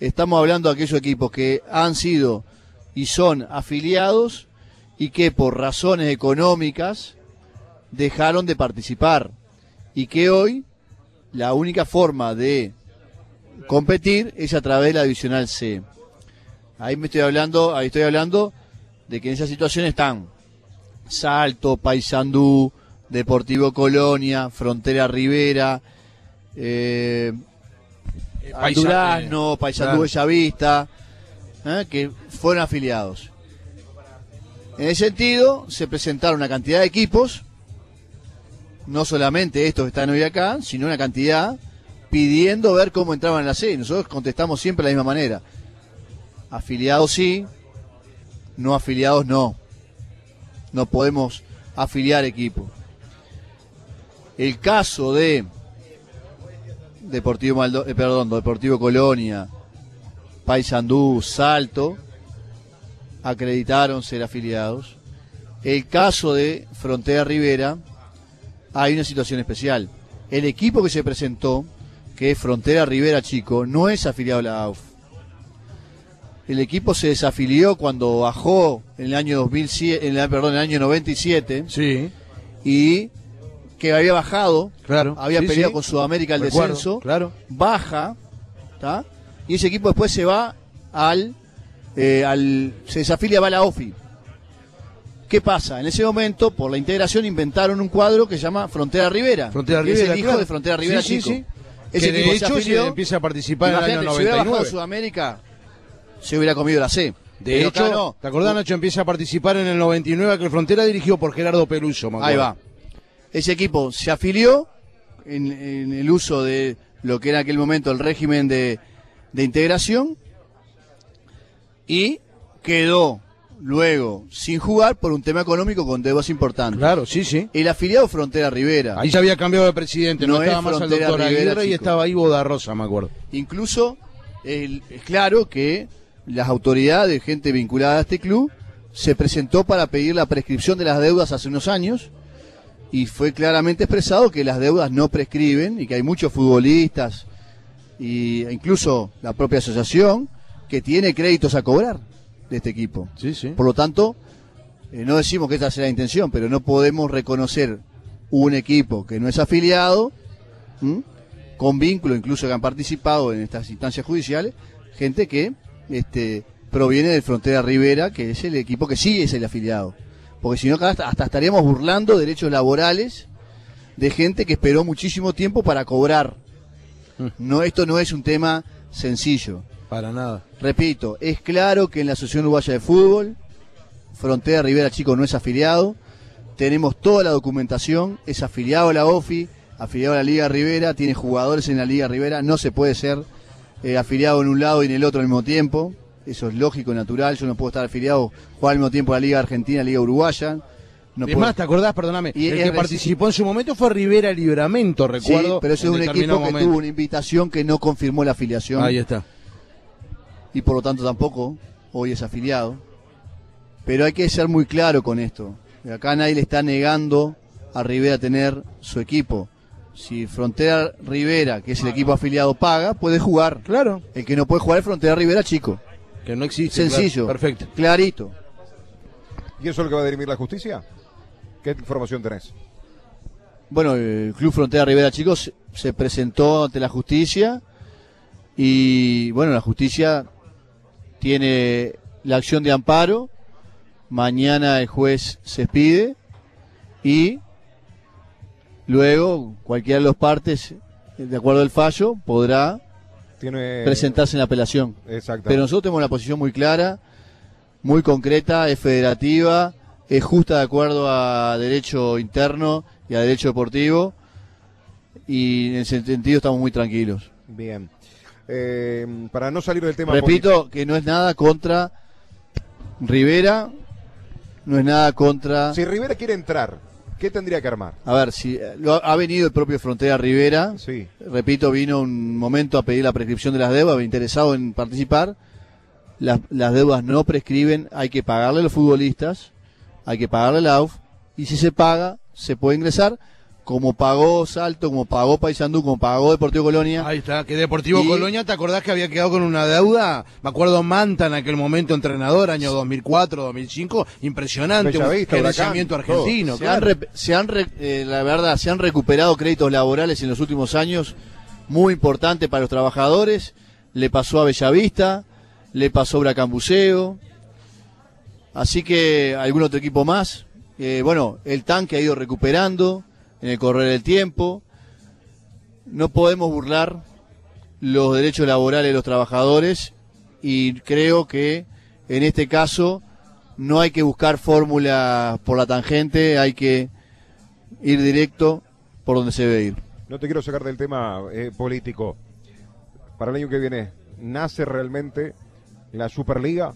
estamos hablando de aquellos equipos que han sido y son afiliados y que por razones económicas dejaron de participar y que hoy la única forma de competir es a través de la divisional C. Ahí me estoy hablando, ahí estoy hablando de que en esa situación están Salto, Paysandú, Deportivo Colonia, Frontera Rivera, eh, Paisa- Durazno, eh, Paysandú claro. Bellavista, ¿eh? que fueron afiliados. En ese sentido, se presentaron una cantidad de equipos, no solamente estos que están hoy acá, sino una cantidad pidiendo ver cómo entraban en la C. Nosotros contestamos siempre de la misma manera. Afiliados sí, no afiliados no. No podemos afiliar equipos. El caso de Deportivo Maldo, eh, perdón, Deportivo Colonia, Paysandú, Salto, acreditaron ser afiliados. El caso de Frontera Rivera, hay una situación especial. El equipo que se presentó, que es Frontera Rivera Chico, no es afiliado a la AUF. El equipo se desafilió cuando bajó en el año 2007, en la- perdón, en el año 97 Sí, y que había bajado, claro. había Sí, peleado sí. con Sudamérica el Recuerdo, descenso, Claro. baja, ¿tá? y ese equipo después se va al, eh, al se desafilia va a la OFI. ¿Qué pasa? En ese momento, por la integración, inventaron un cuadro que se llama Frontera Rivera. Frontera Rivera. es el hijo claro. de Frontera Rivera Sí, Chico. Ese que de equipo se hecho afilió. se empieza a participar en el año Imagínate, si hubiera bajado 99. Sudamérica, se hubiera comido la C. De Pero hecho, no. ¿te acordás, Nacho? Empieza a participar en el 99, que el Frontera dirigido por Gerardo Peluso. me Ahí va. Ese equipo se afilió en, en el uso de lo que era en aquel momento el régimen de, de integración y quedó luego sin jugar por un tema económico con deudas importantes. Claro, sí, sí. El afiliado Frontera Rivera. Ahí ya había cambiado de presidente, no, No estaba es más Frontera doctor Rivera, Aguirre y estaba Ivo da Rosa, me acuerdo. Incluso el- es claro que las autoridades, gente vinculada a este club, se presentó para pedir la prescripción de las deudas hace unos años y fue claramente expresado que las deudas no prescriben y que hay muchos futbolistas y e incluso la propia asociación que tiene créditos a cobrar de este equipo. Sí, sí. Por lo tanto, eh, no decimos que esta sea la intención, pero no podemos reconocer un equipo que no es afiliado, ¿m? con vínculo, incluso que han participado en estas instancias judiciales, gente que este, proviene de Frontera Rivera, que es el equipo que sí es el afiliado. Porque si no, hasta, hasta estaríamos burlando derechos laborales de gente que esperó muchísimo tiempo para cobrar. No, esto no es un tema sencillo. Para nada. Repito, es claro que en la Asociación Uruguaya de Fútbol, Frontera Rivera Chico no es afiliado. Tenemos toda la documentación, es afiliado a la OFI, afiliado a la Liga Rivera, tiene jugadores en la Liga Rivera, no se puede ser eh, afiliado en un lado y en el otro al mismo tiempo. Eso es lógico, natural. Yo no puedo estar afiliado, jugar al mismo tiempo a la Liga Argentina, Liga Uruguaya. No es puedo- más, ¿te acordás? Perdóname. Y el que participó en su momento fue Rivera Libramento, Sí, recuerdo. pero ese es un equipo que tuvo una invitación que no confirmó la afiliación. Ahí está. y por lo tanto tampoco hoy es afiliado. Pero hay que ser muy claro con esto. Acá nadie le está negando a Rivera tener su equipo. Si Frontera Rivera, que es el equipo afiliado, paga, puede jugar. Claro. El que no puede jugar es Frontera Rivera chico. Que no existe. Sencillo. claro. Perfecto. Clarito. ¿Y eso es lo que va a dirimir la justicia? ¿Qué información tenés? Bueno, el Club Frontera Rivera Chicos se- se presentó ante la justicia y bueno, la justicia tiene la acción de amparo. Mañana el juez se expide y luego cualquiera de las partes, de acuerdo al fallo, podrá Tiene... presentarse en la apelación. Exacto. Pero nosotros tenemos una posición muy clara, muy concreta, es federativa, es justa de acuerdo a derecho interno y a derecho deportivo y en ese sentido estamos muy tranquilos. Bien. Eh, para no salir del tema... Repito que no es nada contra Rivera, no es nada contra... Si Rivera quiere entrar, ¿qué tendría que armar? A ver, si eh, lo ha, venido el propio Frontera Rivera, Sí. repito, vino un momento a pedir la prescripción de las deudas, interesado en participar. Las, las deudas no prescriben, hay que pagarle a los futbolistas, hay que pagarle a la AUF, y si se paga, se puede ingresar, como pagó Salto, como pagó Paysandú, como pagó Deportivo Colonia. Ahí está, que Deportivo Y- Colonia, ¿te acordás que había quedado con una deuda? Me acuerdo Manta en aquel momento, entrenador, año 2004, 2005, impresionante, un Bellavista, Huracán, todo. argentino. se han, claro. re- se han re- eh, la verdad, se han recuperado créditos laborales en los últimos años, muy importante para los trabajadores. Le pasó a Bellavista, le pasó a Bracambuceo, así que algún otro equipo más. Eh, bueno, el tanque ha ido recuperando en el correr del tiempo. No podemos burlar los derechos laborales de los trabajadores y creo que en este caso no hay que buscar fórmulas por la tangente, hay que ir directo por donde se debe ir. No te quiero sacar del tema eh, político. Para el año que viene, ¿nace realmente la Superliga?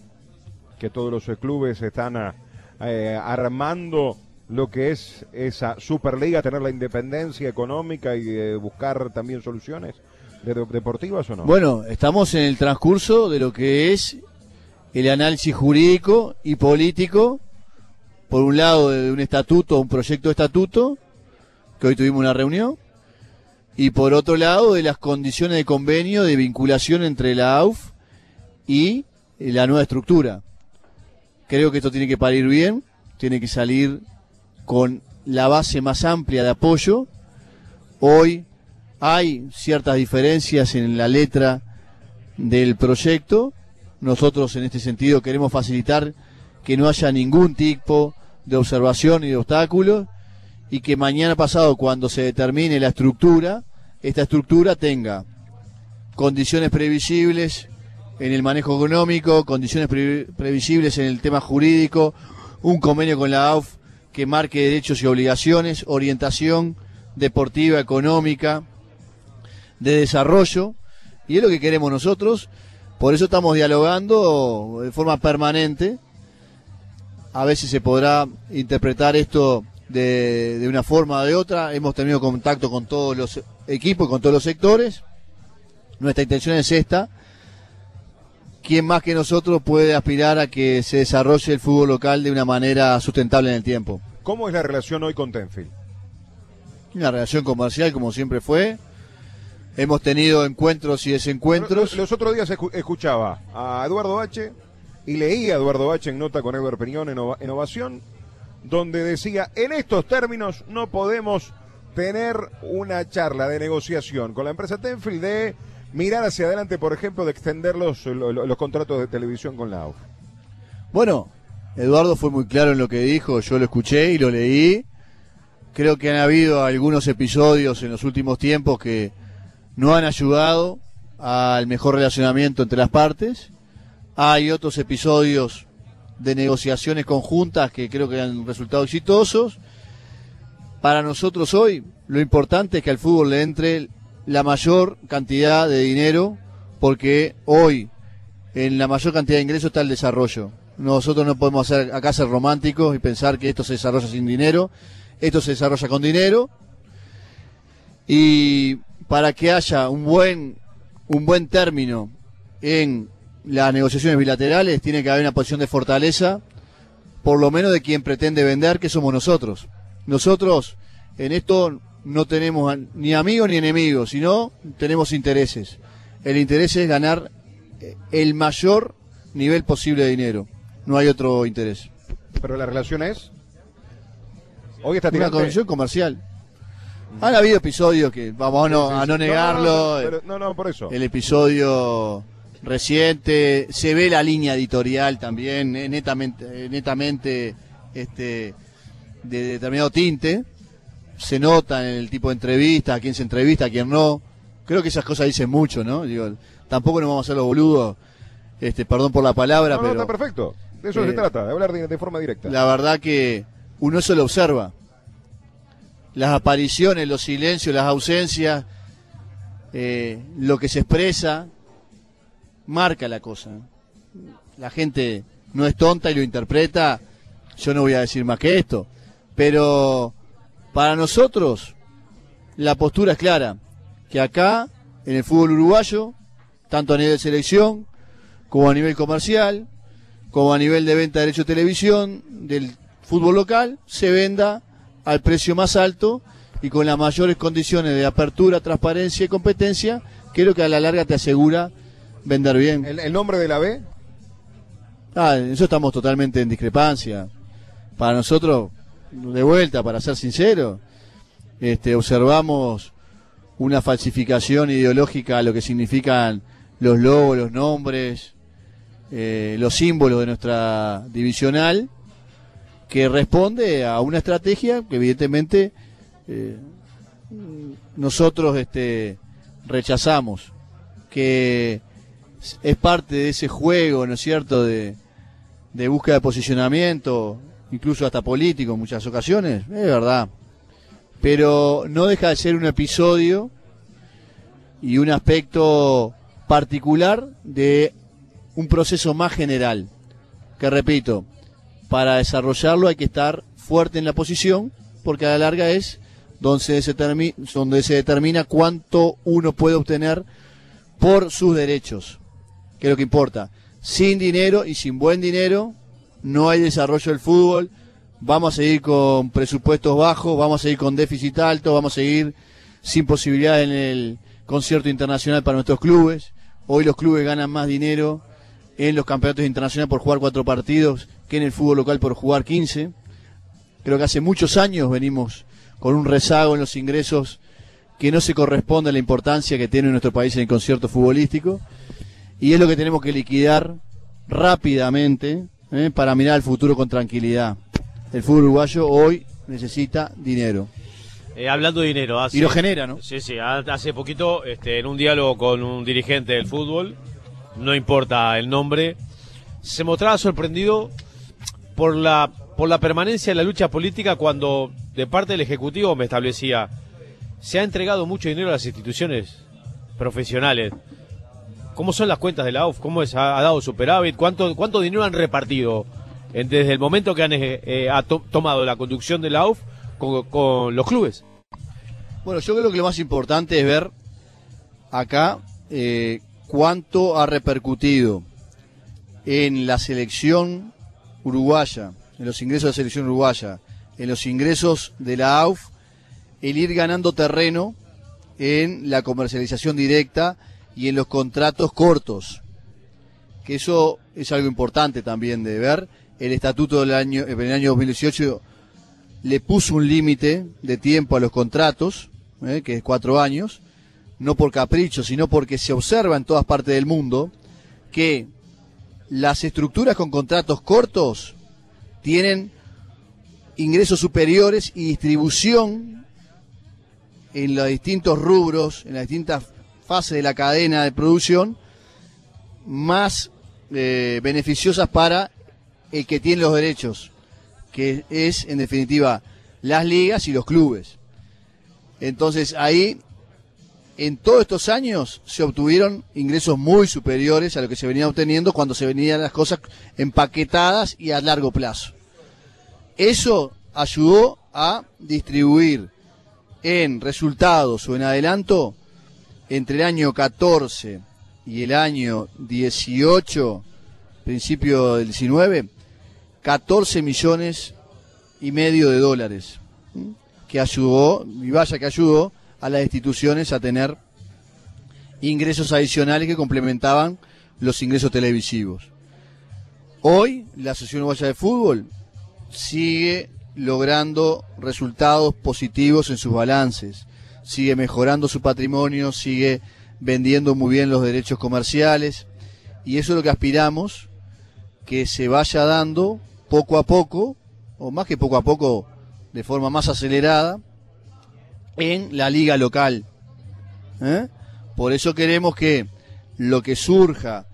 Que todos los clubes están eh, armando lo que es esa Superliga, tener la independencia económica y eh, buscar también soluciones de- de- deportivas o no? Bueno, estamos en el transcurso de lo que es el análisis jurídico y político, por un lado de un estatuto, un proyecto de estatuto, que hoy tuvimos una reunión, y por otro lado de las condiciones de convenio de vinculación entre la AUF y la nueva estructura. Creo que esto tiene que parir bien, tiene que salir con la base más amplia de apoyo. Hoy hay ciertas diferencias en la letra del proyecto. Nosotros en este sentido queremos facilitar que no haya ningún tipo de observación y de obstáculos y que mañana pasado cuando se determine la estructura, esta estructura tenga condiciones previsibles en el manejo económico, condiciones pre- previsibles en el tema jurídico, un convenio con la AUF que marque derechos y obligaciones, orientación deportiva, económica, de desarrollo, y es lo que queremos nosotros, por eso estamos dialogando de forma permanente, a veces se podrá interpretar esto de, de una forma o de otra, hemos tenido contacto con todos los equipos, con todos los sectores, nuestra intención es esta, ¿quién más que nosotros puede aspirar a que se desarrolle el fútbol local de una manera sustentable en el tiempo? ¿Cómo es la relación hoy con Tenfield? Una relación comercial como siempre fue. Hemos tenido encuentros y desencuentros. Los, los otros días escu- escuchaba a Eduardo H. y leía a Eduardo H. en nota con Edward Peñón en, Ova- en Ovación, donde decía, en estos términos no podemos tener una charla de negociación con la empresa Tenfield de mirar hacia adelante, por ejemplo, de extender los, lo- lo- los contratos de televisión con la AUF. Bueno, Eduardo fue muy claro en lo que dijo, yo lo escuché y lo leí. Creo que han habido algunos episodios en los últimos tiempos que no han ayudado al mejor relacionamiento entre las partes. Hay otros episodios de negociaciones conjuntas que creo que han resultado exitosos. Para nosotros hoy lo importante es que al fútbol le entre la mayor cantidad de dinero porque hoy en la mayor cantidad de ingresos está el desarrollo. Nosotros no podemos hacer acá ser románticos y pensar que esto se desarrolla sin dinero. Esto se desarrolla con dinero. Y para que haya un buen un buen término en las negociaciones bilaterales tiene que haber una posición de fortaleza, por lo menos de quien pretende vender, que somos nosotros. Nosotros en esto no tenemos ni amigos ni enemigos, sino tenemos intereses. El interés es ganar eh, el mayor nivel posible de dinero. No hay otro interés. Pero la relación es... Hoy está Una tirante... condición comercial. Han habido episodios que, vamos a no, a no negarlo, No, no, no, pero- no, no, por eso. el episodio reciente, se ve la línea editorial también, eh, netamente, eh, netamente este, de determinado tinte, se nota en el tipo de entrevista, a quién se entrevista, a quién no. Creo que esas cosas dicen mucho, ¿no? Digo, tampoco nos vamos a hacer los boludos, este, perdón por la palabra, No, no, pero está perfecto. De eso Eh, se trata, de hablar de, de forma directa. la verdad que uno eso lo observa. Las apariciones, los silencios, las ausencias, eh, lo que se expresa, marca la cosa. La gente no es tonta y lo interpreta. Yo no voy a decir más que esto. Pero para nosotros la postura es clara. Que acá, en el fútbol uruguayo, tanto a nivel de selección como a nivel comercial, como a nivel de venta de derecho de televisión del fútbol local, se venda al precio más alto y con las mayores condiciones de apertura, transparencia y competencia, lo que a la larga te asegura vender bien. ¿El, el nombre de la B? Ah, en eso estamos totalmente en discrepancia. Para nosotros, de vuelta, para ser sincero, este, observamos una falsificación ideológica a lo que significan los logos, los nombres, eh, los símbolos de nuestra divisional, que responde a una estrategia que evidentemente eh, nosotros este, rechazamos, que es parte de ese juego, ¿no es cierto?, de, de búsqueda de posicionamiento, incluso hasta político en muchas ocasiones, es verdad. Pero no deja de ser un episodio y un aspecto particular de un proceso más general. Que repito, para desarrollarlo hay que estar fuerte en la posición, porque a la larga es donde se, donde se determina cuánto uno puede obtener por sus derechos, que es lo que importa. Sin dinero y sin buen dinero no hay desarrollo del fútbol. Vamos a seguir con presupuestos bajos, vamos a seguir con déficit alto, vamos a seguir sin posibilidad en el concierto internacional para nuestros clubes. Hoy los clubes ganan más dinero en los campeonatos internacionales por jugar cuatro partidos que en el fútbol local por jugar 15. Creo que hace muchos años venimos con un rezago en los ingresos que no se corresponde a la importancia que tiene nuestro país en el concierto futbolístico. Y es lo que tenemos que liquidar rápidamente ¿eh? para mirar al futuro con tranquilidad. El fútbol uruguayo hoy necesita dinero. Eh, hablando de dinero, hace, Y lo genera, ¿no? Sí, sí. ha- Hace poquito, este, en un diálogo con un dirigente del fútbol, no importa el nombre, se mostraba sorprendido por la por la permanencia en la lucha política cuando de parte del ejecutivo me establecía se ha entregado mucho dinero a las instituciones profesionales. ¿Cómo son las cuentas de la AUF? ¿Cómo es? ¿Ha, dado superávit? ¿Cuánto, ¿Cuánto dinero han repartido desde el momento que han eh, eh, tomado la conducción de la AUF con, con los clubes? Bueno, yo creo que lo más importante es ver acá eh, cuánto ha repercutido en la selección uruguaya, en los ingresos de la selección uruguaya, en los ingresos de la AUF, el ir ganando terreno en la comercialización directa y en los contratos cortos. Que eso es algo importante también de ver. El estatuto del año, en el año 2018 le puso un límite de tiempo a los contratos, eh, que es cuatro años, no por capricho, sino porque se observa en todas partes del mundo que las estructuras con contratos cortos tienen ingresos superiores y distribución en los distintos rubros, en las distintas fases de la cadena de producción, más eh, beneficiosas para el que tiene los derechos, que es en definitiva las ligas y los clubes. Entonces ahí, en todos estos años, se obtuvieron ingresos muy superiores a lo que se venía obteniendo cuando se venían las cosas empaquetadas y a largo plazo. Eso ayudó a distribuir en resultados o en adelanto entre el año 14 y el año 18, principio del 19, 14 millones y medio de dólares, que ayudó, y vaya que ayudó, a las instituciones a tener ingresos adicionales que complementaban los ingresos televisivos. Hoy, la Asociación Uruguaya de Fútbol sigue logrando resultados positivos en sus balances, sigue mejorando su patrimonio, sigue vendiendo muy bien los derechos comerciales y eso es lo que aspiramos que se vaya dando poco a poco, o más que poco a poco, de forma más acelerada en la liga local. ¿eh? Por eso queremos que lo que surja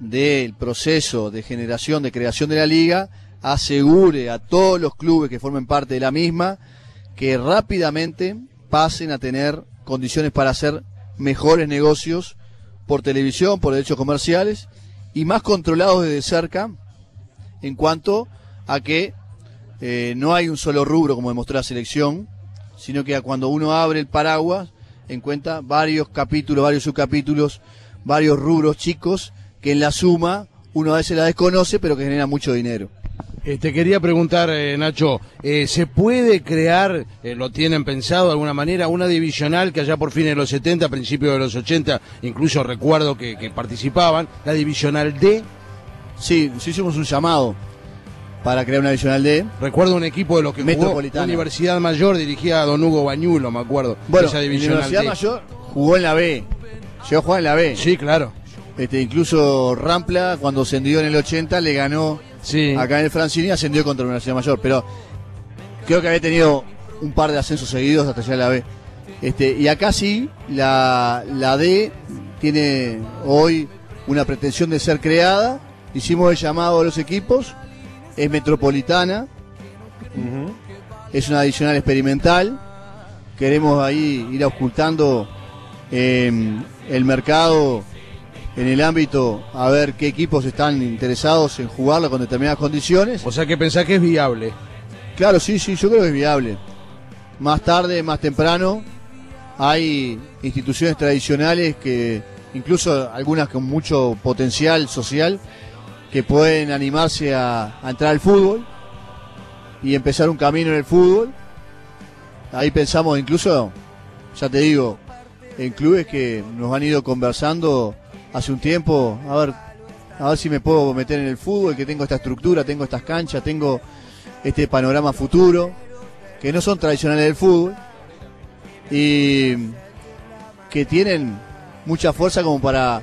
del proceso de generación, de creación de la liga, asegure a todos los clubes que formen parte de la misma que rápidamente pasen a tener condiciones para hacer mejores negocios por televisión, por derechos comerciales y más controlados desde cerca en cuanto a que eh, no hay un solo rubro como demostró la selección, sino que cuando uno abre el paraguas encuentra varios capítulos, varios subcapítulos, varios rubros chicos que en la suma uno a veces la desconoce pero que genera mucho dinero. Eh, te quería preguntar, eh, Nacho, eh, ¿se puede crear, lo tienen pensado de alguna manera, una divisional que allá por fines de los 70, principios de los 80, incluso recuerdo que, que participaban, la divisional D? Sí, sí hicimos un llamado para crear una divisional D. Recuerdo un equipo de los que jugó Metropolitana. Universidad Mayor dirigía a Don Hugo Bañulo, me acuerdo. Bueno, esa la Universidad D. Mayor jugó en la B. Llegó a jugar en la B. Sí, claro. Este, incluso Rampla, cuando ascendió en el 80, le ganó Sí. acá en el Francini ascendió contra la Universidad Mayor. Pero creo que había tenido un par de ascensos seguidos hasta llegar a la B. Este, y acá sí, la, la D tiene hoy una pretensión de ser creada. Hicimos el llamado a los equipos. Es metropolitana. Es una adicional experimental. Queremos ahí ir ocultando eh, el mercado en el ámbito a ver qué equipos están interesados en jugarla con determinadas condiciones. O sea que pensás que es viable. Claro, sí, sí, yo creo que es viable. Más tarde, más temprano, hay instituciones tradicionales que, incluso algunas con mucho potencial social, que pueden animarse a, a entrar al fútbol y empezar un camino en el fútbol. Ahí pensamos incluso, ya te digo, en clubes que nos han ido conversando hace un tiempo, a ver, a ver si me puedo meter en el fútbol, que tengo esta estructura, tengo estas canchas, tengo este panorama futuro, que no son tradicionales del fútbol y que tienen mucha fuerza como para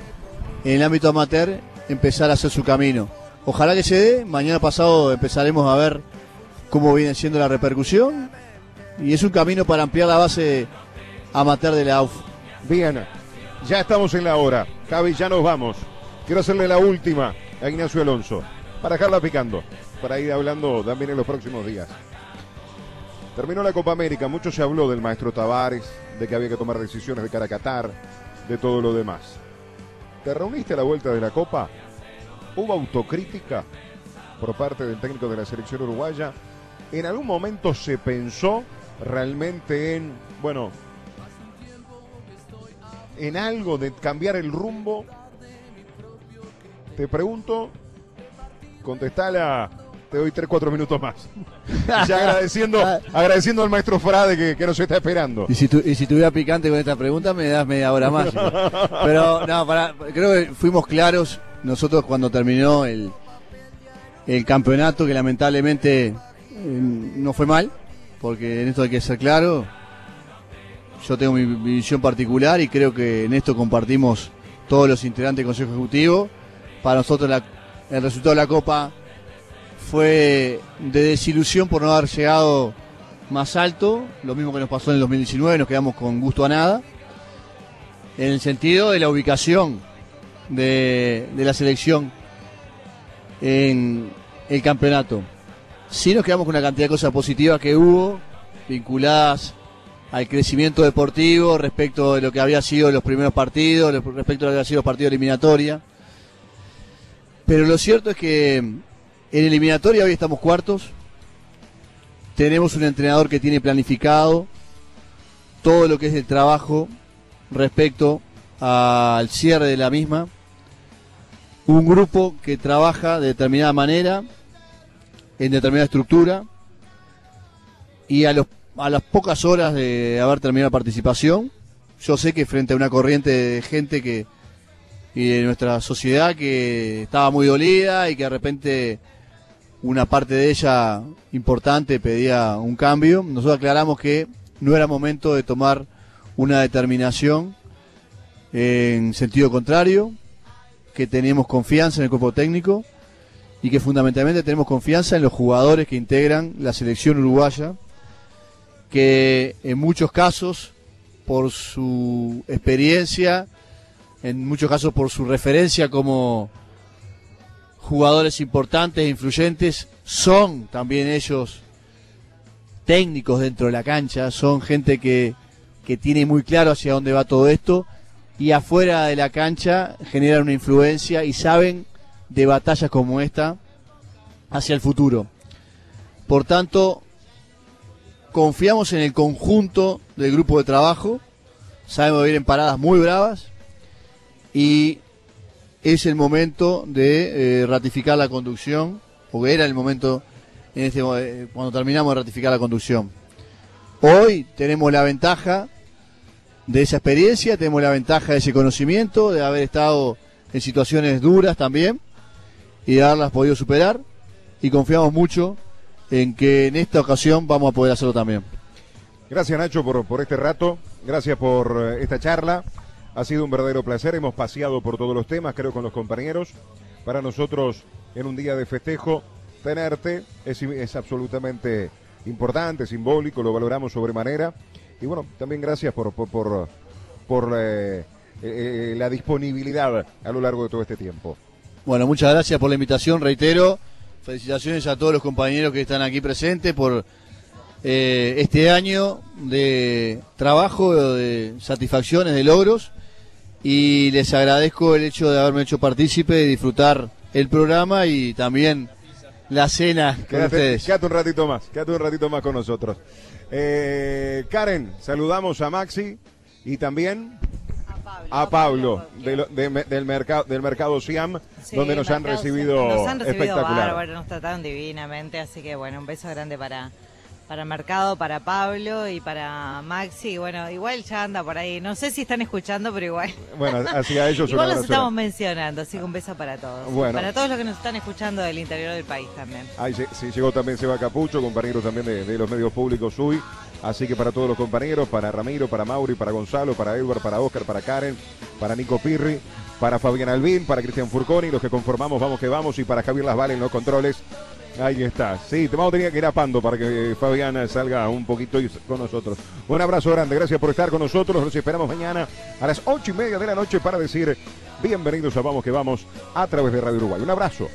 en el ámbito amateur empezar a hacer su camino. Ojalá que se dé, mañana pasado empezaremos a ver cómo viene siendo la repercusión y es un camino para ampliar la base amateur de la AUF. Bien, ya estamos en la hora. Javi, ya nos vamos. Quiero hacerle la última a Ignacio Alonso para dejarla picando, para ir hablando también en los próximos días. Terminó la Copa América, mucho se habló del maestro Tavares, de que había que tomar decisiones de cara a Qatar, de todo lo demás. ¿Te reuniste a la vuelta de la Copa? ¿Hubo autocrítica por parte del técnico de la selección uruguaya? ¿En algún momento se pensó realmente en, bueno, en algo de cambiar el rumbo? Te pregunto, contestala, te doy 3, 4 minutos más. ya agradeciendo, agradeciendo al maestro Frade que, que nos está esperando. Y si, tu- y si tuviera picante con esta pregunta, me das media hora más. Pero no, para, creo que fuimos claros nosotros cuando terminó el, el campeonato, que lamentablemente eh, no fue mal, porque en esto hay que ser claro. Yo tengo mi, visión particular y creo que en esto compartimos todos los integrantes del Consejo Ejecutivo. Para nosotros el resultado de la Copa fue de desilusión por no haber llegado más alto, lo mismo que nos pasó en el 2019, nos quedamos con gusto a nada, en el sentido de la ubicación de, de la selección en el campeonato. Sí nos quedamos con una cantidad de cosas positivas que hubo, vinculadas al crecimiento deportivo respecto de lo que había sido los primeros partidos, respecto a lo que había sido de eliminatoria. Pero lo cierto es que en eliminatoria hoy estamos cuartos, tenemos un entrenador que tiene planificado todo lo que es el trabajo respecto al cierre de la misma. Un grupo que trabaja de determinada manera, en determinada estructura, y a, los, a las pocas horas de haber terminado la participación, yo sé que frente a una corriente de gente que y de nuestra sociedad que estaba muy dolida y que de repente una parte de ella importante pedía un cambio. Nosotros aclaramos que no era momento de tomar una determinación en sentido contrario, que tenemos confianza en el cuerpo técnico y que fundamentalmente tenemos confianza en los jugadores que integran la selección uruguaya que en muchos casos, por su experiencia, en muchos casos por su referencia como jugadores importantes e influyentes, son también ellos técnicos dentro de la cancha, son gente que, que tiene muy claro hacia dónde va todo esto y afuera de la cancha generan una influencia y saben de batallas como esta hacia el futuro. Por tanto, confiamos en el conjunto del grupo de trabajo, sabemos que vienen paradas muy bravas y es el momento de eh, ratificar la conducción, porque era el momento en este, eh, cuando terminamos de ratificar la conducción. Hoy tenemos la ventaja de esa experiencia, tenemos la ventaja de ese conocimiento, de haber estado en situaciones duras también y de haberlas podido superar y confiamos mucho en que en esta ocasión vamos a poder hacerlo también. Gracias Nacho por, por este rato, gracias por eh, esta charla. Ha sido un verdadero placer, hemos paseado por todos los temas, creo, con los compañeros. Para nosotros, en un día de festejo, tenerte es, es absolutamente importante, simbólico, lo valoramos sobremanera. Y bueno, también gracias por, por, por, por eh, eh, la disponibilidad a lo largo de todo este tiempo. Bueno, muchas gracias por la invitación, reitero. Felicitaciones a todos los compañeros que están aquí presentes por eh, este año de trabajo, de satisfacciones, de logros. Y les agradezco el hecho de haberme hecho partícipe, de disfrutar el programa y también la cena con Quédate, ustedes. quédate un ratito más, quédate un ratito más con nosotros. Eh, Karen, saludamos a Maxi y también a Pablo, de lo- de- del mercado del mercado Siam, Sí, donde nos han recibido, Nos han recibido espectacular. bárbaro, nos trataron divinamente, así que bueno, un beso grande para para Mercado, para Pablo y para Maxi. Bueno, igual ya anda por ahí. No sé si están escuchando, pero igual. Bueno, hacia ellos un igual los abrazo. estamos mencionando, así que un beso para todos. Bueno. Para todos los que nos están escuchando del interior del país también. Ahí se- sí, llegó también Seba Capucho, compañero también de, de los medios públicos hoy. Así que para todos los compañeros, para Ramiro, para Mauri, para Gonzalo, para Edward, para Oscar, para Karen, para Nico Pirri, para Fabián Albín, para Cristian Furconi, los que conformamos Vamos que Vamos y para Javier Lasval en los controles. Ahí está. Sí, te vamos a tener que ir a Pando para que Fabián salga un poquito con nosotros. Un abrazo grande, gracias por estar con nosotros. Los esperamos mañana a las ocho y media de la noche para decir bienvenidos a Vamos que Vamos a través de Radio Uruguay. Un abrazo.